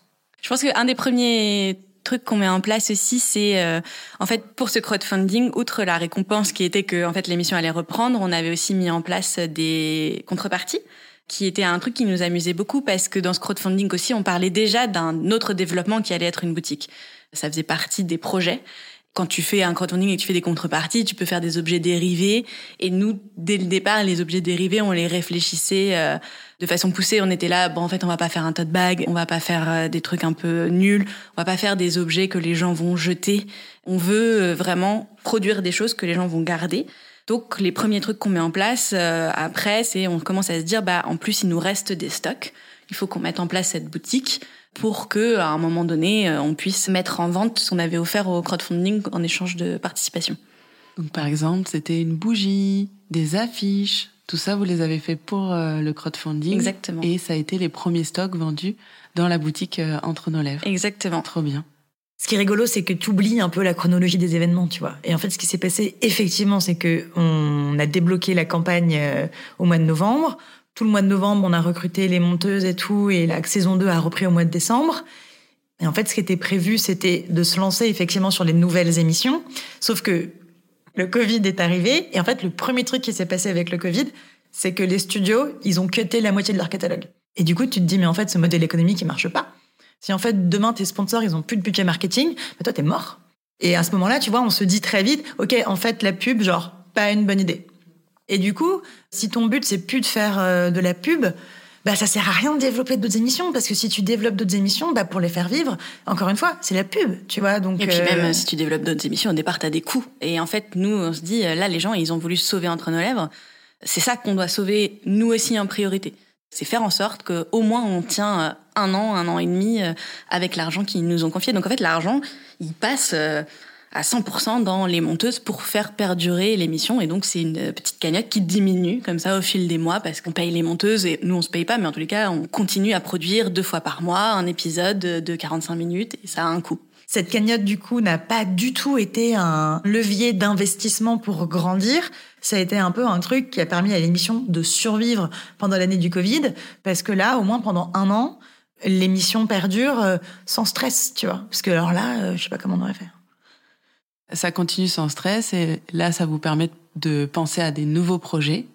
Je pense qu'un des premiers trucs qu'on met en place aussi, c'est euh, en fait pour ce crowdfunding, outre la récompense qui était que en fait l'émission allait reprendre, on avait aussi mis en place des contreparties qui était un truc qui nous amusait beaucoup parce que dans ce crowdfunding aussi, on parlait déjà d'un autre développement qui allait être une boutique. Ça faisait partie des projets. Quand tu fais un crowdfunding et que tu fais des contreparties, tu peux faire des objets dérivés. Et nous, dès le départ, les objets dérivés, on les réfléchissait euh, de façon poussée. On était là, bon, en fait, on va pas faire un tote bag, on va pas faire euh, des trucs un peu nuls, on va pas faire des objets que les gens vont jeter. On veut euh, vraiment produire des choses que les gens vont garder. Donc, les premiers trucs qu'on met en place euh, après, c'est on commence à se dire, bah, en plus, il nous reste des stocks. Il faut qu'on mette en place cette boutique pour que, à un moment donné, euh, on puisse mettre en vente ce qu'on avait offert au crowdfunding en échange de participation. Donc par exemple, c'était une bougie, des affiches, tout ça, vous les avez fait pour euh, le crowdfunding. Exactement. Et ça a été les premiers stocks vendus dans la boutique euh, Entre nos lèvres. Exactement. Trop bien. Ce qui est rigolo, c'est que tu oublies un peu la chronologie des événements, tu vois. Et en fait, ce qui s'est passé, effectivement, c'est que on a débloqué la campagne euh, au mois de novembre. Tout le mois de novembre, on a recruté les monteuses et tout, et la saison 2 a repris au mois de décembre. Et en fait, ce qui était prévu, c'était de se lancer effectivement sur les nouvelles émissions. Sauf que le Covid est arrivé, et en fait, le premier truc qui s'est passé avec le Covid, c'est que les studios, ils ont cuté la moitié de leur catalogue. Et du coup, tu te dis, mais en fait, ce modèle économique, il marche pas. Si en fait, demain, tes sponsors, ils ont plus de budget marketing, bah toi, t'es mort. Et à ce moment-là, tu vois, on se dit très vite, OK, en fait, la pub, genre, pas une bonne idée. Et du coup, si ton but, c'est plus de faire euh, de la pub, bah, ça sert à rien de développer d'autres émissions, parce que si tu développes d'autres émissions, bah, pour les faire vivre, encore une fois, c'est la pub, tu vois, donc. Et puis euh, même si tu développes d'autres émissions, au départ, t'as des coûts. Et en fait, nous, on se dit, là, les gens, ils ont voulu se sauver entre nos lèvres. C'est ça qu'on doit sauver, nous aussi, en priorité. C'est faire en sorte que au moins on tient euh, un an, un an et demi avec l'argent qu'ils nous ont confié. Donc en fait, l'argent, il passe euh, à 100% dans les monteuses pour faire perdurer l'émission. Et donc c'est une euh, petite cagnotte qui diminue comme ça au fil des mois parce qu'on paye les monteuses et nous on se paye pas, mais en tous les cas, on continue à produire deux fois par mois un épisode de 45 minutes et ça a un coût. Cette cagnotte, du coup, n'a pas du tout été un levier d'investissement pour grandir. Ça a été un peu un truc qui a permis à l'émission de survivre pendant l'année du Covid, parce que là, au moins pendant un an, l'émission perdure euh, sans stress, tu vois. Parce que alors là, euh, je sais pas comment on aurait fait. Ça continue sans stress et là, ça vous permet de penser à des nouveaux projets.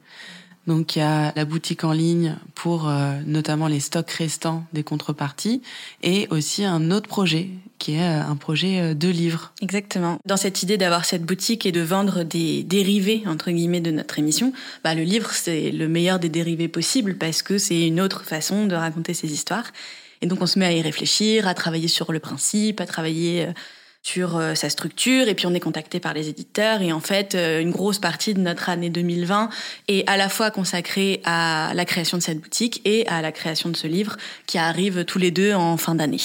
Donc il y a la boutique en ligne pour euh, notamment les stocks restants des contreparties et aussi un autre projet qui est euh, un projet euh, de livre. Exactement. Dans cette idée d'avoir cette boutique et de vendre des dérivés entre guillemets de notre émission, bah le livre c'est le meilleur des dérivés possibles parce que c'est une autre façon de raconter ces histoires. Et donc on se met à y réfléchir, à travailler sur le principe, à travailler sur euh, sa structure et puis on est contacté par les éditeurs et en fait euh, une grosse partie de notre année 2020 est à la fois consacrée à la création de cette boutique et à la création de ce livre qui arrive tous les deux en fin d'année.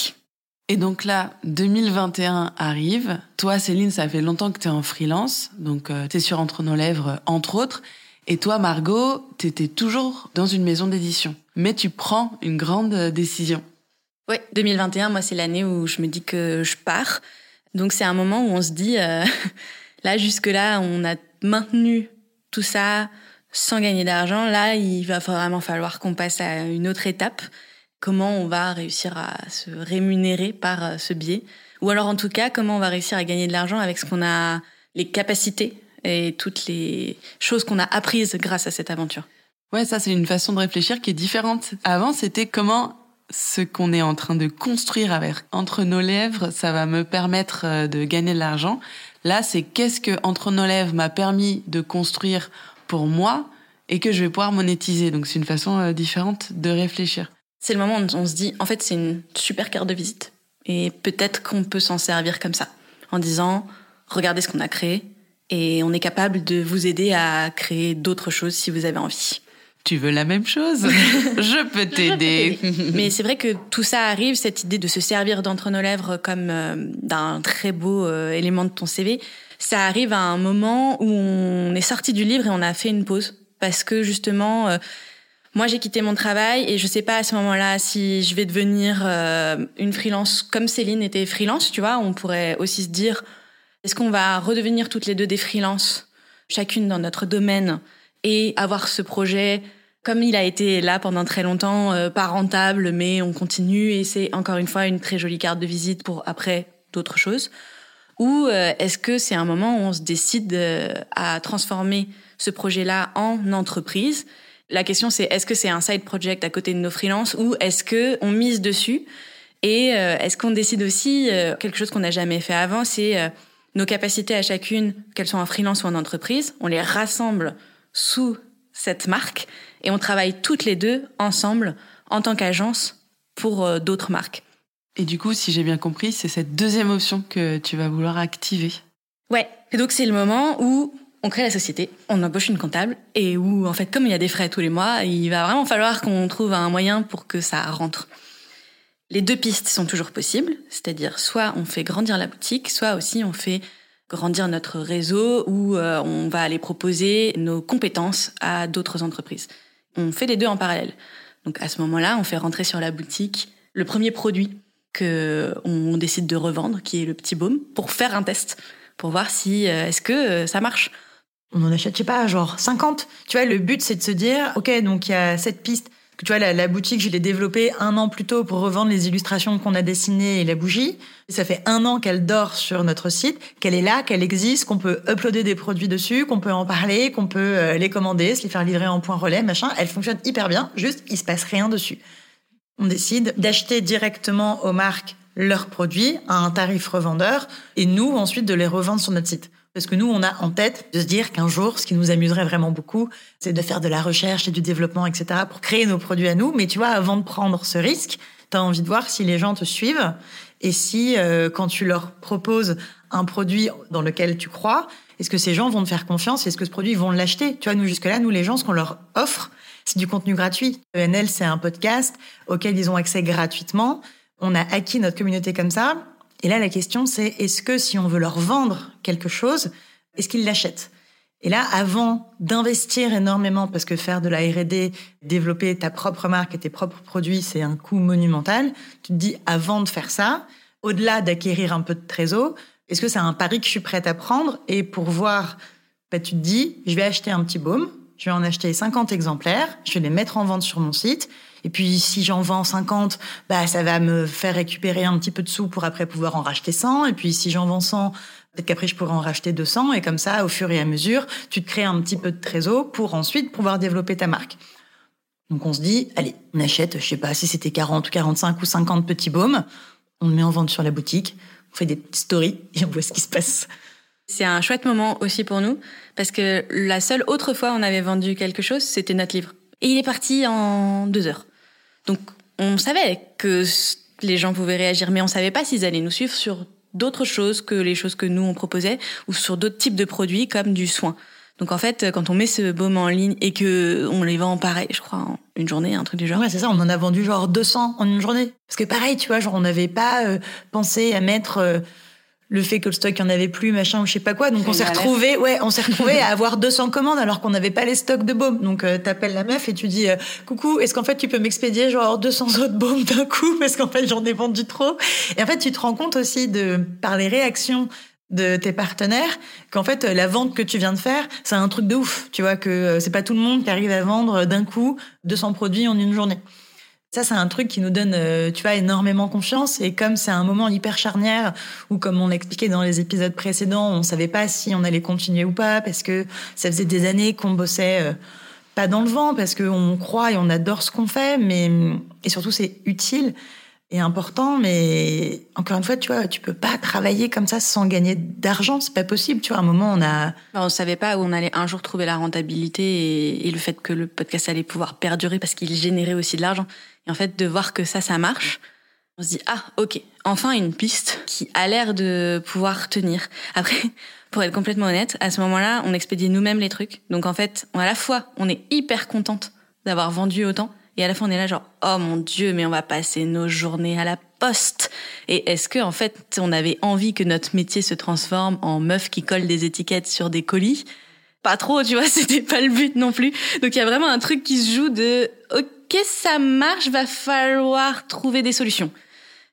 Et donc là, 2021 arrive. Toi, Céline, ça fait longtemps que tu es en freelance, donc euh, tu es sur Entre nos lèvres, entre autres. Et toi, Margot, tu étais toujours dans une maison d'édition. Mais tu prends une grande décision. Oui, 2021, moi, c'est l'année où je me dis que je pars. Donc c'est un moment où on se dit, euh, là jusque-là, on a maintenu tout ça sans gagner d'argent. Là, il va vraiment falloir qu'on passe à une autre étape. Comment on va réussir à se rémunérer par euh, ce biais? Ou alors en tout cas, comment on va réussir à gagner de l'argent avec ce qu'on a, les capacités et toutes les choses qu'on a apprises grâce à cette aventure? Ouais, ça c'est une façon de réfléchir qui est différente. Avant, c'était comment ce qu'on est en train de construire avec entre nos lèvres, ça va me permettre euh, de gagner de l'argent. Là, c'est qu'est-ce que entre nos lèvres m'a permis de construire pour moi et que je vais pouvoir monétiser. Donc c'est une façon euh, différente de réfléchir. C'est le moment où on se dit en fait c'est une super carte de visite et peut-être qu'on peut s'en servir comme ça en disant regardez ce qu'on a créé et on est capable de vous aider à créer d'autres choses si vous avez envie tu veux la même chose? Je peux t'aider. Mais c'est vrai que tout ça arrive, cette idée de se servir d'entre nos lèvres comme euh, d'un très beau euh, élément de ton CV, ça arrive à un moment où on est sorti du livre et on a fait une pause. Parce que justement euh, moi j'ai quitté mon travail et je sais pas à ce moment-là si je vais devenir une freelance comme Céline était freelance, tu vois, on pourrait aussi se dire est-ce qu'on va redevenir toutes les deux des freelances chacune dans notre domaine et avoir ce projet comme il a été là pendant très longtemps, euh, pas rentable, mais on continue et c'est encore une fois une très jolie carte de visite pour après d'autres choses. Ou euh, est-ce que c'est un moment où on se décide euh, à transformer ce projet-là en entreprise? La question c'est est-ce que c'est un side project à côté de nos freelances ou est-ce que on mise dessus? Et est-ce qu'on décide aussi quelque chose qu'on n'a jamais fait avant, c'est nos capacités à chacune, qu'elles soient en freelance ou en entreprise, on les rassemble sous cette marque et on travaille toutes les deux ensemble en tant qu'agence pour euh, d'autres marques. Et du coup, si j'ai bien compris, c'est cette deuxième option que tu vas vouloir activer. Ouais. Et donc c'est le moment où on crée la société, on embauche une comptable et où en fait comme il y a des frais tous les mois, il va vraiment falloir qu'on trouve un moyen pour que ça rentre. Les deux pistes sont toujours possibles, c'est-à-dire soit on fait grandir la boutique, soit aussi on fait grandir notre réseau où euh, on va aller proposer nos compétences à d'autres entreprises on fait les deux en parallèle. Donc à ce moment-là, on fait rentrer sur la boutique le premier produit que on décide de revendre, qui est le petit baume, pour faire un test, pour voir si euh, est-ce que euh, ça marche. On en achète, je sais pas, genre 50. Tu vois, le but c'est de se dire, ok, donc il y a cette piste tu vois, la, boutique, je l'ai développée un an plus tôt pour revendre les illustrations qu'on a dessinées et la bougie. Ça fait un an qu'elle dort sur notre site, qu'elle est là, qu'elle existe, qu'on peut uploader des produits dessus, qu'on peut en parler, qu'on peut euh, les commander, se les faire livrer en point relais, machin. Elle fonctionne hyper bien, juste il se passe rien dessus. On décide d'acheter directement aux marques leurs produits à un tarif revendeur et nous ensuite de les revendre sur notre site. Parce que nous, on a en tête de se dire qu'un jour, ce qui nous amuserait vraiment beaucoup, c'est de faire de la recherche et du développement, etc., pour créer nos produits à nous. Mais tu vois, avant de prendre ce risque, tu as envie de voir si les gens te suivent et si, euh, quand tu leur proposes un produit dans lequel tu crois, est-ce que ces gens vont te faire confiance Est-ce que ce produit, ils vont l'acheter? Tu vois, nous, jusque-là, nous, les gens, ce qu'on leur offre, c'est du contenu gratuit. ENL, c'est un podcast auquel ils ont accès gratuitement. On a acquis notre communauté comme ça. Et là, la question, c'est est-ce que si on veut leur vendre quelque chose, est-ce qu'ils l'achètent? Et là, avant d'investir énormément, parce que faire de la R&D, développer ta propre marque et tes propres produits, c'est un coût monumental, tu te dis, avant de faire ça, au-delà d'acquérir un peu de trésor, est-ce que c'est un pari que je suis prête à prendre? Et pour voir, bah, tu te dis, je vais acheter un petit baume, je vais en acheter 50 exemplaires, je vais les mettre en vente sur mon site. Et puis, si j'en vends 50, bah, ça va me faire récupérer un petit peu de sous pour après pouvoir en racheter 100. Et puis, si j'en vends 100, peut-être qu'après, je pourrais en racheter 200. Et comme ça, au fur et à mesure, tu te crées un petit peu de trésor pour ensuite pouvoir développer ta marque. Donc, on se dit, allez, on achète, je sais pas si c'était 40 ou 45 ou 50 petits baumes. On le met en vente sur la boutique. On fait des petites stories et on voit ce qui se passe. C'est un chouette moment aussi pour nous, parce que la seule autre fois on avait vendu quelque chose, c'était notre livre. Et il est parti en deux heures. Donc, on savait que les gens pouvaient réagir, mais on savait pas s'ils allaient nous suivre sur d'autres choses que les choses que nous on proposait, ou sur d'autres types de produits comme du soin. Donc en fait, quand on met ce baume en ligne et que on les vend pareil, je crois, en une journée, un truc du genre. Ouais, c'est ça, on en a vendu genre 200 en une journée. Parce que pareil, tu vois, genre on n'avait pas euh, pensé à mettre euh, le fait que le stock il y en avait plus machin ou je sais pas quoi. Donc on s'est retrouvé ouais on s'est retrouvé à avoir 200 commandes alors qu'on n'avait pas les stocks de baumes donc euh, t'appelles la meuf et tu dis euh, coucou est-ce qu'en fait tu peux m'expédier genre 200 autres baumes d'un coup? Parce qu'en fait j'en ai vendu trop et en fait tu te rends compte aussi de par les réactions de tes partenaires qu'en fait euh, la vente que tu viens de faire c'est un truc de ouf. Tu vois que euh, c'est pas tout le monde qui arrive à vendre d'un coup 200 produits en une journée ça, c'est un truc qui nous donne, euh, tu vois, énormément confiance. Et comme c'est un moment hyper charnière, où comme on l'expliquait dans les épisodes précédents, on savait pas si on allait continuer ou pas, parce que ça faisait des années qu'on bossait euh, pas dans le vent, parce qu'on croit et on adore ce qu'on fait, mais et surtout c'est utile et important. Mais encore une fois, tu vois, tu peux pas travailler comme ça sans gagner d'argent, c'est pas possible. Tu vois, à un moment, on a Enfin, on savait pas où on allait un jour trouver la rentabilité et, et le fait que le podcast allait pouvoir perdurer parce qu'il générait aussi de l'argent. Et en fait, de voir que ça, ça marche, on se dit ah ok, enfin une piste qui a l'air de pouvoir tenir. Après, pour être complètement honnête, à ce moment-là, on expédie nous-mêmes les trucs. Donc en fait, à la fois, on est hyper contente d'avoir vendu autant. Et à la fois, on est là genre, oh mon dieu, mais on va passer nos journées à la poste. Et est-ce que, en fait, on avait envie que notre métier se transforme en meuf qui colle des étiquettes sur des colis? Pas trop, tu vois, c'était pas le but non plus. Donc il y a vraiment un truc qui se joue de, ok, ça marche, va falloir trouver des solutions.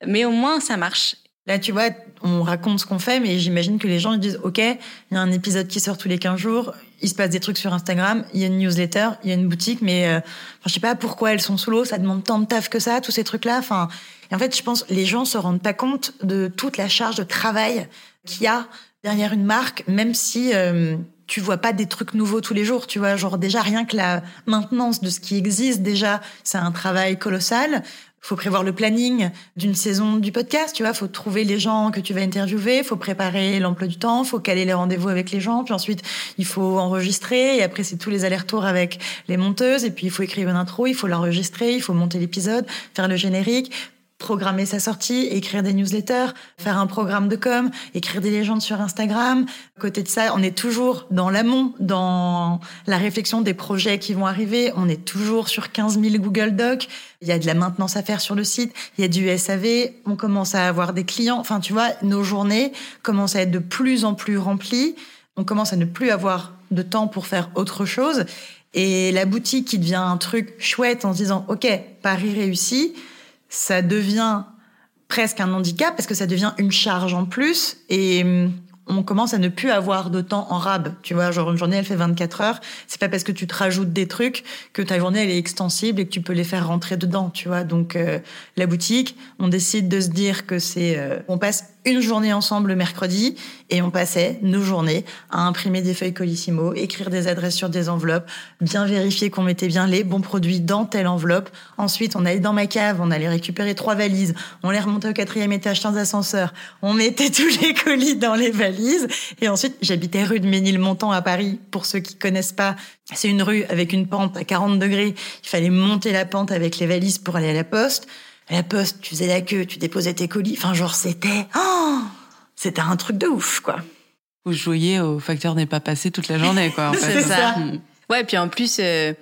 Mais au moins, ça marche. Là, tu vois, on raconte ce qu'on fait, mais j'imagine que les gens ils disent, OK, il y a un épisode qui sort tous les 15 jours, il se passe des trucs sur Instagram, il y a une newsletter, il y a une boutique, mais euh, enfin, je sais pas pourquoi elles sont sous l'eau, ça demande tant de taf que ça, tous ces trucs-là. Enfin, en fait, je pense les gens se rendent pas compte de toute la charge de travail qu'il y a derrière une marque, même si euh, tu vois pas des trucs nouveaux tous les jours, tu vois, genre déjà rien que la maintenance de ce qui existe déjà, c'est un travail colossal. Faut prévoir le planning d'une saison du podcast, tu vois. Faut trouver les gens que tu vas interviewer, faut préparer l'emploi du temps, faut caler les rendez-vous avec les gens, puis ensuite il faut enregistrer et après c'est tous les allers-retours avec les monteuses et puis il faut écrire une intro, il faut l'enregistrer, il faut monter l'épisode, faire le générique, programmer sa sortie, écrire des newsletters, faire un programme de com, écrire des légendes sur Instagram. Côté de ça, on est toujours dans l'amont, dans la réflexion des projets qui vont arriver. On est toujours sur 15 000 Google Docs. Il y a de la maintenance à faire sur le site. Il y a du SAV. On commence à avoir des clients. Enfin, tu vois, nos journées commencent à être de plus en plus remplies. On commence à ne plus avoir de temps pour faire autre chose. Et la boutique qui devient un truc chouette en se disant, OK, Paris réussit ça devient presque un handicap parce que ça devient une charge en plus et hum, on commence à ne plus avoir de temps en rab. Tu vois, genre une journée elle fait 24 heures. C'est pas parce que tu te rajoutes des trucs que ta journée elle est extensible et que tu peux les faire rentrer dedans. Tu vois, donc euh, la boutique, on décide de se dire que c'est, euh, on passe une journée ensemble le mercredi et on passait nos journées à imprimer des feuilles Colissimo, écrire des adresses sur des enveloppes, bien vérifier qu'on mettait bien les bons produits dans telle enveloppe. Ensuite, on allait dans ma cave, on allait récupérer trois valises, on les remontait au quatrième étage sans ascenseur, on mettait tous les colis dans les valises et ensuite j'habitais rue de Ménilmontant à Paris. Pour ceux qui connaissent pas, c'est une rue avec une pente à 40 degrés. Il fallait monter la pente avec les valises pour aller à la poste. À la poste, tu faisais la queue, tu déposais tes colis. Enfin, genre, c'était, oh, c'était un truc de ouf, quoi. Vous jouiez au facteur n'est pas passé toute la journée, quoi. En fait. C'est ça. Mm. Ouais, puis en plus, euh,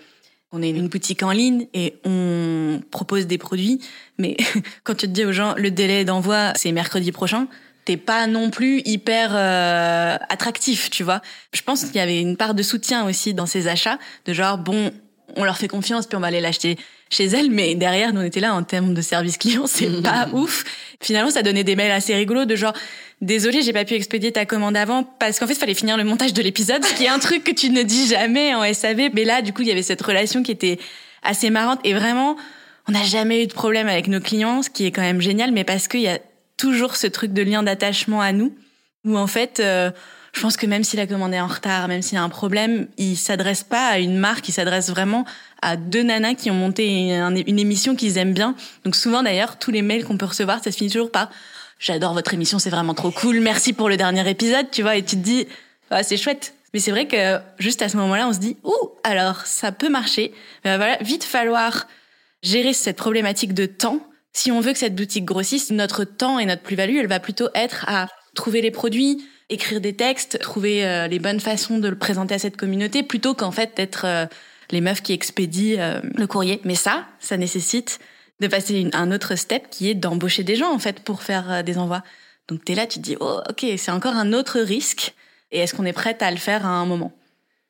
on est une boutique en ligne et on propose des produits. Mais quand tu te dis aux gens, le délai d'envoi, c'est mercredi prochain, t'es pas non plus hyper euh, attractif, tu vois. Je pense qu'il y avait une part de soutien aussi dans ces achats, de genre, bon, on leur fait confiance puis on va aller l'acheter chez elles. Mais derrière, nous on était là en termes de service client, c'est pas ouf. Finalement, ça donnait des mails assez rigolos de genre désolé, j'ai pas pu expédier ta commande avant parce qu'en fait, il fallait finir le montage de l'épisode, ce qui est un truc que tu ne dis jamais en SAV. Mais là, du coup, il y avait cette relation qui était assez marrante et vraiment, on n'a jamais eu de problème avec nos clients, ce qui est quand même génial, mais parce qu'il y a toujours ce truc de lien d'attachement à nous, où en fait, euh, je pense que même si la commande est en retard, même s'il y a un problème, il s'adresse pas à une marque, il s'adresse vraiment à deux nanas qui ont monté une, émission qu'ils aiment bien. Donc souvent d'ailleurs, tous les mails qu'on peut recevoir, ça se finit toujours par j'adore votre émission, c'est vraiment trop cool, merci pour le dernier épisode, tu vois, et tu te dis, ah, c'est chouette. Mais c'est vrai que juste à ce moment-là, on se dit, ouh, alors ça peut marcher. Mais voilà, vite falloir gérer cette problématique de temps. Si on veut que cette boutique grossisse, notre temps et notre plus-value, elle va plutôt être à trouver les produits, écrire des textes, trouver euh, les bonnes façons de le présenter à cette communauté, plutôt qu'en fait d'être euh, les meufs qui expédient euh, le courrier. Mais ça, ça nécessite de passer un autre step qui est d'embaucher des gens en fait pour faire des envois. Donc tu es là, tu te dis oh ok, c'est encore un autre risque. Et est-ce qu'on est prête à le faire à un moment?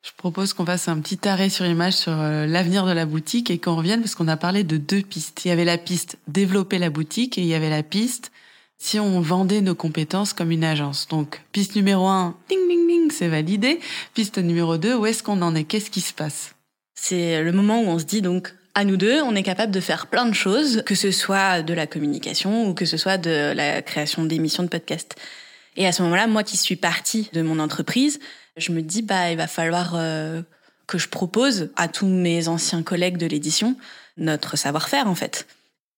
Je propose qu'on fasse un petit arrêt sur image sur l'avenir de la boutique et qu'on revienne parce qu'on a parlé de deux pistes. Il y avait la piste développer la boutique et il y avait la piste si on vendait nos compétences comme une agence. Donc, piste numéro un, ding, ding, ding, c'est validé. Piste numéro deux, où est-ce qu'on en est? Qu'est-ce qui se passe? C'est le moment où on se dit donc, à nous deux, on est capable de faire plein de choses, que ce soit de la communication ou que ce soit de la création d'émissions de podcast. Et à ce moment-là, moi qui suis partie de mon entreprise, je me dis, bah, il va falloir euh, que je propose à tous mes anciens collègues de l'édition notre savoir-faire, en fait.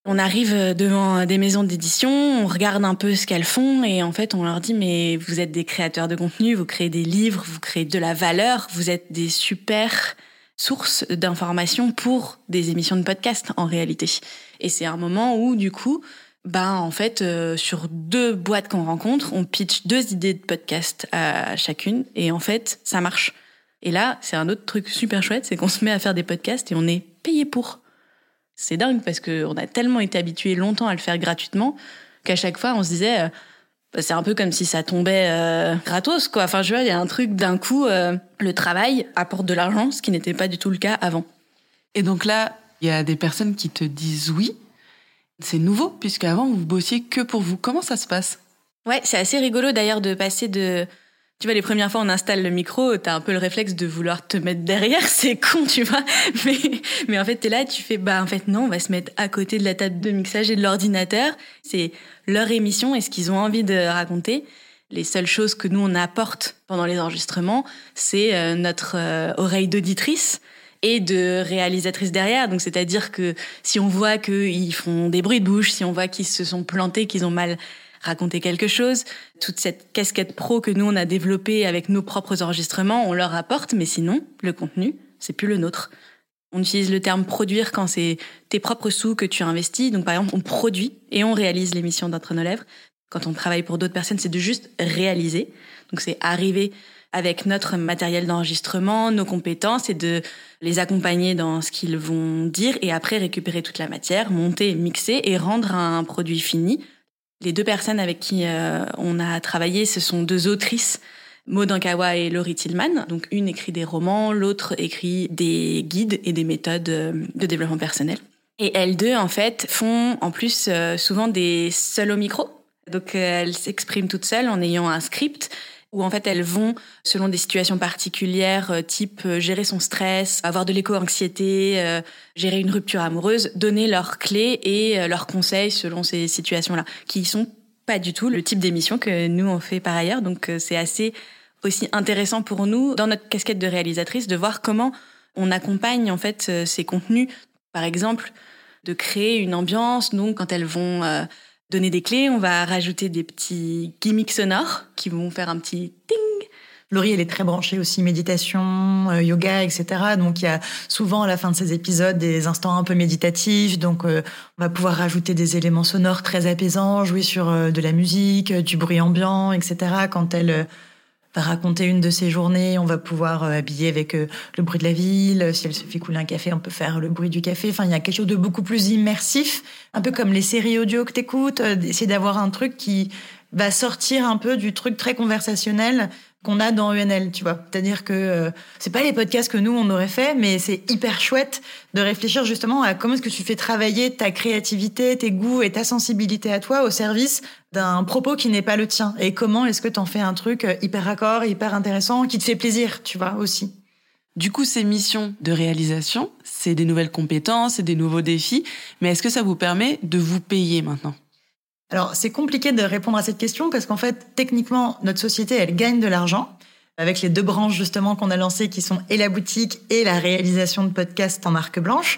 On arrive devant des maisons d'édition, on regarde un peu ce qu'elles font et en fait on leur dit mais vous êtes des créateurs de contenu, vous créez des livres, vous créez de la valeur, vous êtes des super sources d'informations pour des émissions de podcast en réalité. Et c'est un moment où du coup, ben en fait euh, sur deux boîtes qu'on rencontre, on pitch deux idées de podcast à chacune et en fait ça marche. Et là, c'est un autre truc super chouette, c'est qu'on se met à faire des podcasts et on est payé pour c'est dingue parce qu'on a tellement été habitué longtemps à le faire gratuitement qu'à chaque fois on se disait euh, bah, c'est un peu comme si ça tombait euh, gratos quoi. Enfin je vois il y a un truc d'un coup euh, le travail apporte de l'argent ce qui n'était pas du tout le cas avant. Et donc là il y a des personnes qui te disent oui. C'est nouveau puisque avant vous bossiez que pour vous. Comment ça se passe? Ouais c'est assez rigolo d'ailleurs de passer de tu vois, les premières fois, on installe le micro, t'as un peu le réflexe de vouloir te mettre derrière, c'est con, tu vois. Mais, mais en fait, t'es là, tu fais, bah, en fait, non, on va se mettre à côté de la table de mixage et de l'ordinateur. C'est leur émission et ce qu'ils ont envie de raconter. Les seules choses que nous, on apporte pendant les enregistrements, c'est euh, notre euh, oreille d'auditrice et de réalisatrice derrière. Donc, c'est-à-dire que si on voit qu'ils font des bruits de bouche, si on voit qu'ils se sont plantés, qu'ils ont mal raconter quelque chose. Toute cette casquette pro que nous, on a développée avec nos propres enregistrements, on leur apporte, mais sinon, le contenu, c'est plus le nôtre. On utilise le terme produire quand c'est tes propres sous que tu investis. Donc, par exemple, on produit et on réalise l'émission d'Entre nos lèvres. Quand on travaille pour d'autres personnes, c'est de juste réaliser. Donc, c'est arriver avec notre matériel d'enregistrement, nos compétences et de les accompagner dans ce qu'ils vont dire et après récupérer toute la matière, monter, mixer et rendre un produit fini les deux personnes avec qui euh, on a travaillé, ce sont deux autrices, Maud Ankawa et Laurie Tillman. Donc une écrit des romans, l'autre écrit des guides et des méthodes euh, de développement personnel. Et elles deux, en fait, font en plus euh, souvent des seuls au micro. Donc elles s'expriment toutes seules en ayant un script où en fait elles vont, selon des situations particulières, euh, type euh, gérer son stress, avoir de l'éco-anxiété, euh, gérer une rupture amoureuse, donner leurs clés et leurs conseils selon ces situations-là, qui sont pas du tout le type d'émission que nous on fait par ailleurs. Donc c'est assez aussi intéressant pour nous, dans notre casquette de réalisatrice, de voir comment on accompagne en fait ces contenus. Par exemple, de créer une ambiance. Donc quand elles vont donner des clés, on va rajouter des petits gimmicks sonores qui vont faire un petit ting. Laurie, elle est très branchée aussi méditation, euh, yoga, etc. Donc il y a souvent à la fin de ces épisodes des instants un peu méditatifs. Donc euh, on va pouvoir rajouter des éléments sonores très apaisants, jouer sur euh, de la musique, du bruit ambiant, etc. Quand elle va raconter une de ses journées. On va pouvoir euh, habiller avec euh, le bruit de la ville. Si elle se fait couler un café, on peut faire le bruit du café. Enfin, il y a quelque chose de beaucoup plus immersif, un peu comme les séries audio que t'écoutes. Euh, Essayer d'avoir un truc qui va sortir un peu du truc très conversationnel qu'on a dans ENL, tu vois. C'est-à-dire que euh, c'est pas les podcasts que nous on aurait fait, mais c'est hyper chouette de réfléchir justement à comment est-ce que tu fais travailler ta créativité, tes goûts et ta sensibilité à toi au service d'un propos qui n'est pas le tien. Et comment est-ce que tu en fais un truc euh, hyper raccord, hyper intéressant, qui te fait plaisir, tu vois aussi. Du coup, ces missions de réalisation, c'est des nouvelles compétences, c'est des nouveaux défis, mais est-ce que ça vous permet de vous payer maintenant? Alors, c'est compliqué de répondre à cette question parce qu'en fait, techniquement, notre société, elle gagne de l'argent avec les deux branches justement qu'on a lancées qui sont et la boutique et la réalisation de podcasts en marque blanche.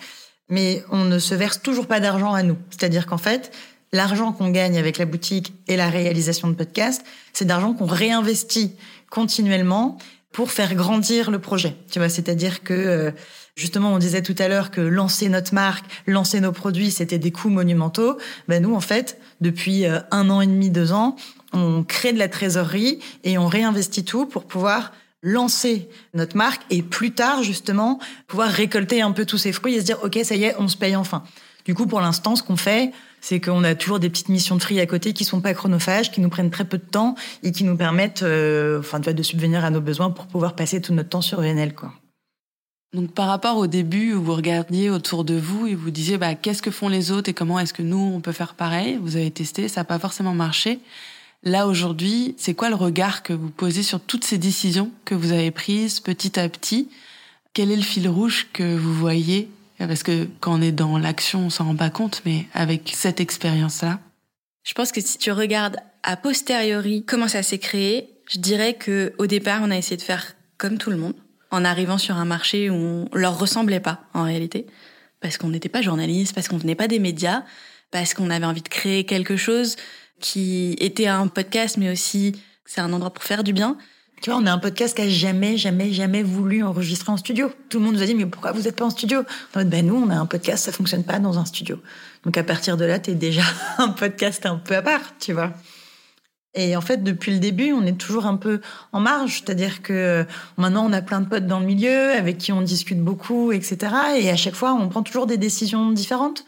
Mais on ne se verse toujours pas d'argent à nous. C'est-à-dire qu'en fait, l'argent qu'on gagne avec la boutique et la réalisation de podcasts, c'est d'argent qu'on réinvestit continuellement pour faire grandir le projet. Tu vois, c'est-à-dire que euh, justement, on disait tout à l'heure que lancer notre marque, lancer nos produits, c'était des coûts monumentaux. Ben nous, en fait, depuis euh, un an et demi, deux ans, on crée de la trésorerie et on réinvestit tout pour pouvoir lancer notre marque et plus tard, justement, pouvoir récolter un peu tous ces fruits et se dire, OK, ça y est, on se paye enfin. Du coup, pour l'instant, ce qu'on fait, c'est qu'on a toujours des petites missions de tri à côté qui sont pas chronophages, qui nous prennent très peu de temps et qui nous permettent, euh, enfin, de subvenir à nos besoins pour pouvoir passer tout notre temps sur VNL, quoi. Donc par rapport au début où vous regardiez autour de vous et vous disiez bah, qu'est-ce que font les autres et comment est-ce que nous on peut faire pareil, vous avez testé, ça n'a pas forcément marché. Là aujourd'hui, c'est quoi le regard que vous posez sur toutes ces décisions que vous avez prises petit à petit? Quel est le fil rouge que vous voyez? Parce que quand on est dans l'action, on s'en rend pas compte, mais avec cette expérience-là. Je pense que si tu regardes a posteriori comment ça s'est créé, je dirais que au départ, on a essayé de faire comme tout le monde en arrivant sur un marché où on leur ressemblait pas en réalité, parce qu'on n'était pas journaliste, parce qu'on venait pas des médias, parce qu'on avait envie de créer quelque chose qui était un podcast, mais aussi c'est un endroit pour faire du bien. Tu vois, on est un podcast qui a jamais, jamais, jamais voulu enregistrer en studio. Tout le monde nous a dit, mais pourquoi vous n'êtes pas en studio? Ben nous, on a un podcast, ça fonctionne pas dans un studio. Donc à partir de là, tu es déjà un podcast un peu à part, tu vois. Et en fait, depuis le début, on est toujours un peu en marge. C'est-à-dire que euh, maintenant, on a plein de potes dans le milieu avec qui on discute beaucoup, etc. Et à chaque fois, on prend toujours des décisions différentes.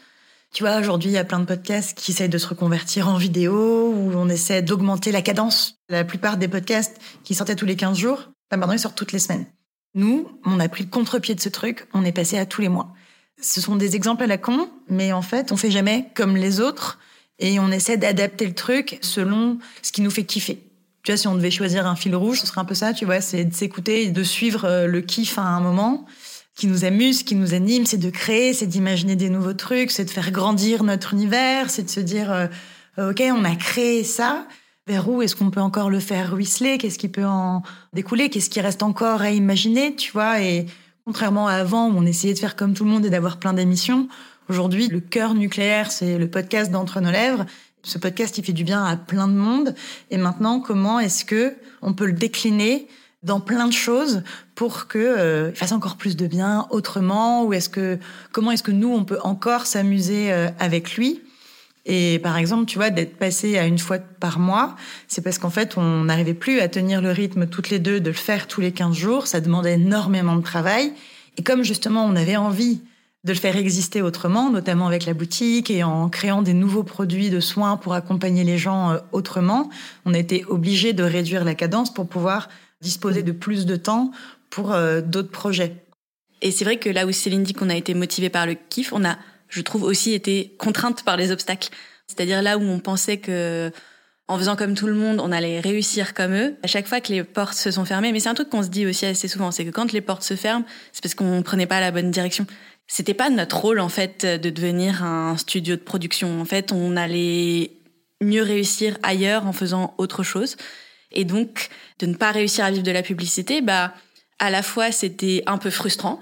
Tu vois, aujourd'hui, il y a plein de podcasts qui essayent de se reconvertir en vidéo, où on essaie d'augmenter la cadence. La plupart des podcasts qui sortaient tous les 15 jours, maintenant, ils sortent toutes les semaines. Nous, on a pris le contre-pied de ce truc, on est passé à tous les mois. Ce sont des exemples à la con, mais en fait, on fait jamais comme les autres et on essaie d'adapter le truc selon ce qui nous fait kiffer. Tu vois, si on devait choisir un fil rouge, ce serait un peu ça, tu vois, c'est de s'écouter et de suivre euh, le kiff à un moment qui nous amuse, qui nous anime, c'est de créer, c'est d'imaginer des nouveaux trucs, c'est de faire grandir notre univers, c'est de se dire, euh, ok, on a créé ça, vers où est-ce qu'on peut encore le faire ruisseler, qu'est-ce qui peut en découler, qu'est-ce qui reste encore à imaginer, tu vois, et contrairement à avant où on essayait de faire comme tout le monde et d'avoir plein d'émissions, Aujourd'hui, le cœur nucléaire, c'est le podcast d'entre nos lèvres. Ce podcast, il fait du bien à plein de monde. Et maintenant, comment est-ce que on peut le décliner dans plein de choses pour que euh, fasse encore plus de bien autrement? Ou est-ce que comment est-ce que nous on peut encore s'amuser euh, avec lui? Et par exemple tu vois d'être passé à une fois par mois c'est parce qu'en fait on n'arrivait plus à tenir le rythme toutes les deux de le faire tous les 15 jours ça demandait énormément de travail et comme justement on avait envie de le faire exister autrement, notamment avec la boutique et en créant des nouveaux produits de soins pour accompagner les gens euh, autrement. On a été obligé de réduire la cadence pour pouvoir disposer de plus de temps pour euh, d'autres projets. Et c'est vrai que là où Céline dit qu'on a été motivé par le kiff, on a, je trouve, aussi été contrainte par les obstacles. C'est-à-dire là où on pensait que en faisant comme tout le monde, on allait réussir comme eux. À chaque fois que les portes se sont fermées, mais c'est un truc qu'on se dit aussi assez souvent, c'est que quand les portes se ferment, c'est parce qu'on prenait pas la bonne direction c'était pas notre rôle en fait de devenir un studio de production. En fait, on allait mieux réussir ailleurs en faisant autre chose. Et donc, de ne pas réussir à vivre de la publicité, bah, à la fois c'était un peu frustrant,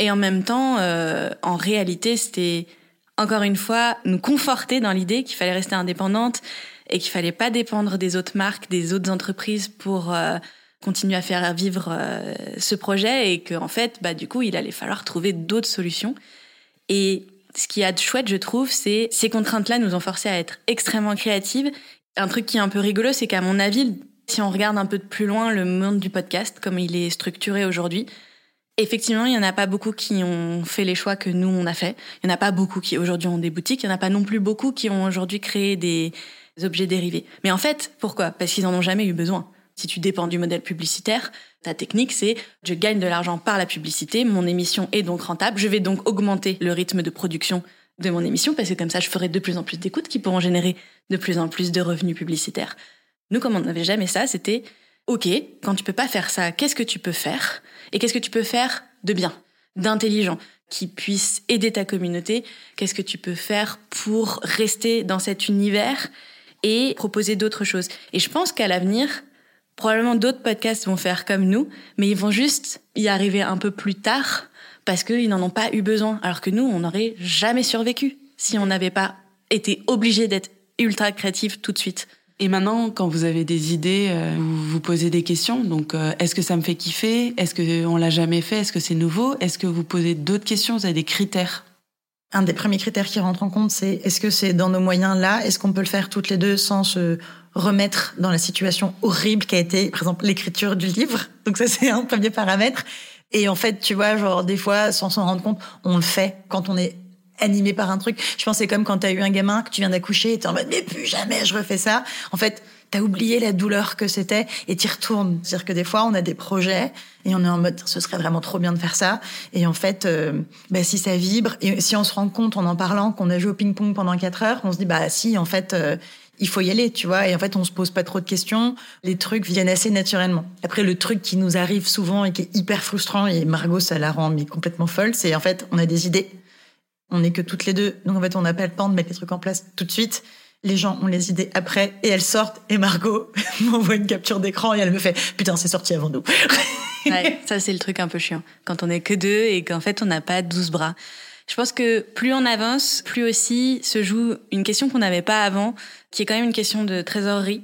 et en même temps, euh, en réalité, c'était encore une fois nous conforter dans l'idée qu'il fallait rester indépendante et qu'il fallait pas dépendre des autres marques, des autres entreprises pour euh, continuer à faire vivre euh, ce projet et qu'en en fait, bah, du coup, il allait falloir trouver d'autres solutions. Et ce qui a de chouette, je trouve, c'est ces contraintes-là nous ont forcé à être extrêmement créatives. Un truc qui est un peu rigolo, c'est qu'à mon avis, si on regarde un peu de plus loin le monde du podcast, comme il est structuré aujourd'hui, Effectivement, il y en a pas beaucoup qui ont fait les choix que nous on a fait. Il y en a pas beaucoup qui aujourd'hui ont des boutiques. Il y en a pas non plus beaucoup qui ont aujourd'hui créé des objets dérivés. Mais en fait, pourquoi? Parce qu'ils en ont jamais eu besoin. Si tu dépends du modèle publicitaire, ta technique c'est je gagne de l'argent par la publicité, mon émission est donc rentable, je vais donc augmenter le rythme de production de mon émission parce que comme ça je ferai de plus en plus d'écoutes qui pourront générer de plus en plus de revenus publicitaires. Nous comme on n'avait jamais ça, c'était OK, quand tu peux pas faire ça, qu'est-ce que tu peux faire? Et qu'est-ce que tu peux faire de bien, d'intelligent qui puisse aider ta communauté, qu'est-ce que tu peux faire pour rester dans cet univers et proposer d'autres choses? Et je pense qu'à l'avenir, probablement d'autres podcasts vont faire comme nous, mais ils vont juste y arriver un peu plus tard parce qu'ils n'en ont pas eu besoin. Alors que nous, on n'aurait jamais survécu si on n'avait pas été obligé d'être ultra créatif tout de suite. Et maintenant, quand vous avez des idées, euh, vous vous posez des questions. Donc, euh, est-ce que ça me fait kiffer? Est-ce que on l'a jamais fait? Est-ce que c'est nouveau? Est-ce que vous posez d'autres questions? Vous avez des critères? Un des premiers critères qui rentre en compte, c'est est-ce que c'est dans nos moyens là? Est-ce qu'on peut le faire toutes les deux sans se remettre dans la situation horrible qui a été, par exemple, l'écriture du livre Donc ça, c'est un premier paramètre. Et en fait, tu vois, genre des fois, sans s'en rendre compte, on le fait quand on est animé par un truc. Je pense c'est comme quand t'as eu un gamin que tu viens d'accoucher et t'es en mode mais plus jamais je refais ça. En fait, t'as oublié la douleur que c'était et t'y retournes. C'est-à-dire que des fois on a des projets et on est en mode ce serait vraiment trop bien de faire ça. Et en fait, euh, bah, si ça vibre et si on se rend compte en en parlant qu'on a joué au ping-pong pendant quatre heures, on se dit bah si en fait. Euh, il faut y aller, tu vois. Et en fait, on se pose pas trop de questions. Les trucs viennent assez naturellement. Après, le truc qui nous arrive souvent et qui est hyper frustrant, et Margot, ça la rend mais complètement folle, c'est en fait, on a des idées on n'est que toutes les deux. Donc en fait, on n'a pas le temps de mettre les trucs en place tout de suite. Les gens ont les idées après et elles sortent. Et Margot m'envoie une capture d'écran et elle me fait Putain, c'est sorti avant nous. ouais, ça, c'est le truc un peu chiant. Quand on est que deux et qu'en fait, on n'a pas 12 bras. Je pense que plus on avance, plus aussi se joue une question qu'on n'avait pas avant, qui est quand même une question de trésorerie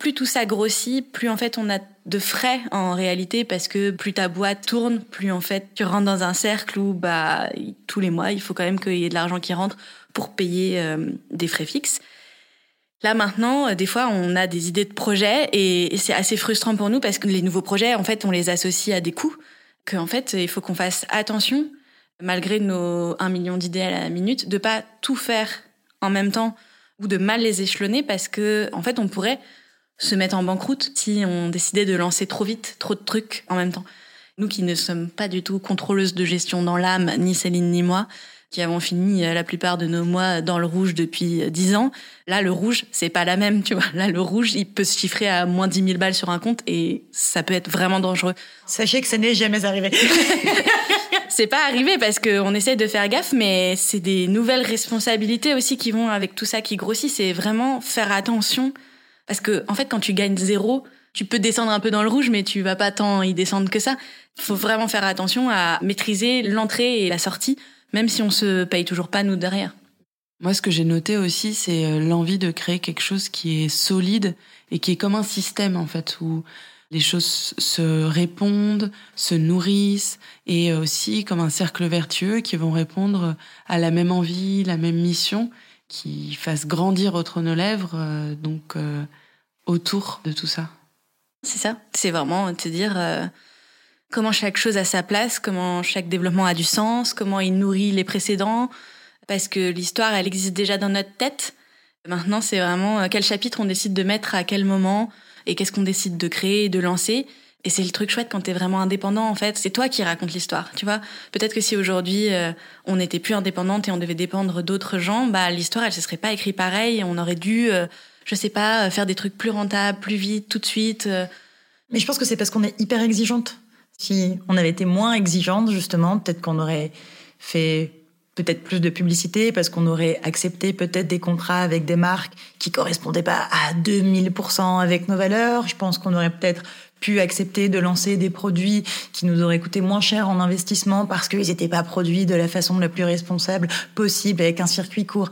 plus tout ça grossit, plus en fait on a de frais en réalité parce que plus ta boîte tourne, plus en fait tu rentres dans un cercle où bah tous les mois il faut quand même qu'il y ait de l'argent qui rentre pour payer euh, des frais fixes. Là maintenant, euh, des fois on a des idées de projets et c'est assez frustrant pour nous parce que les nouveaux projets en fait on les associe à des coûts que en fait il faut qu'on fasse attention malgré nos 1 million d'idées à la minute de pas tout faire en même temps ou de mal les échelonner parce que en fait on pourrait se mettre en banqueroute si on décidait de lancer trop vite, trop de trucs en même temps. Nous qui ne sommes pas du tout contrôleuses de gestion dans l'âme, ni Céline ni moi, qui avons fini euh, la plupart de nos mois dans le rouge depuis euh, dix ans. Là, le rouge, c'est pas la même, tu vois. Là, le rouge, il peut se chiffrer à moins dix mille balles sur un compte et ça peut être vraiment dangereux. Sachez que ça n'est jamais arrivé. c'est pas arrivé parce qu'on essaie de faire gaffe, mais c'est des nouvelles responsabilités aussi qui vont avec tout ça qui grossit. C'est vraiment faire attention parce que, en fait, quand tu gagnes zéro, tu peux descendre un peu dans le rouge, mais tu vas pas tant y descendre que ça. Il faut vraiment faire attention à maîtriser l'entrée et la sortie, même si on se paye toujours pas nous derrière. Moi, ce que j'ai noté aussi, c'est euh, l'envie de créer quelque chose qui est solide et qui est comme un système, en fait, où les choses se répondent, se nourrissent, et aussi comme un cercle vertueux qui vont répondre à la même envie, la même mission, qui fasse grandir Autre nos lèvres. Euh, donc, euh, autour de tout ça. C'est ça. C'est vraiment te dire euh, comment chaque chose a sa place, comment chaque développement a du sens, comment il nourrit les précédents. Parce que l'histoire, elle existe déjà dans notre tête. Maintenant, c'est vraiment quel chapitre on décide de mettre à quel moment et qu'est-ce qu'on décide de créer et de lancer? Et c'est le truc chouette quand t'es vraiment indépendant, en fait. C'est toi qui racontes l'histoire, tu vois. Peut-être que si aujourd'hui, euh, on n'était plus indépendante et on devait dépendre d'autres gens, bah, l'histoire, elle se serait pas écrite pareil. On aurait dû je sais pas, euh, faire des trucs plus rentables, plus vite, tout de suite. Euh. Mais je pense que c'est parce qu'on est hyper exigeante. Si on avait été moins exigeante, justement, peut-être qu'on aurait fait peut-être plus de publicité parce qu'on aurait accepté peut-être des contrats avec des marques qui correspondaient pas à 2000% avec nos valeurs. Je pense qu'on aurait peut-être pu accepter de lancer des produits qui nous auraient coûté moins cher en investissement parce qu'ils n'étaient pas produits de la façon la plus responsable possible avec un circuit court.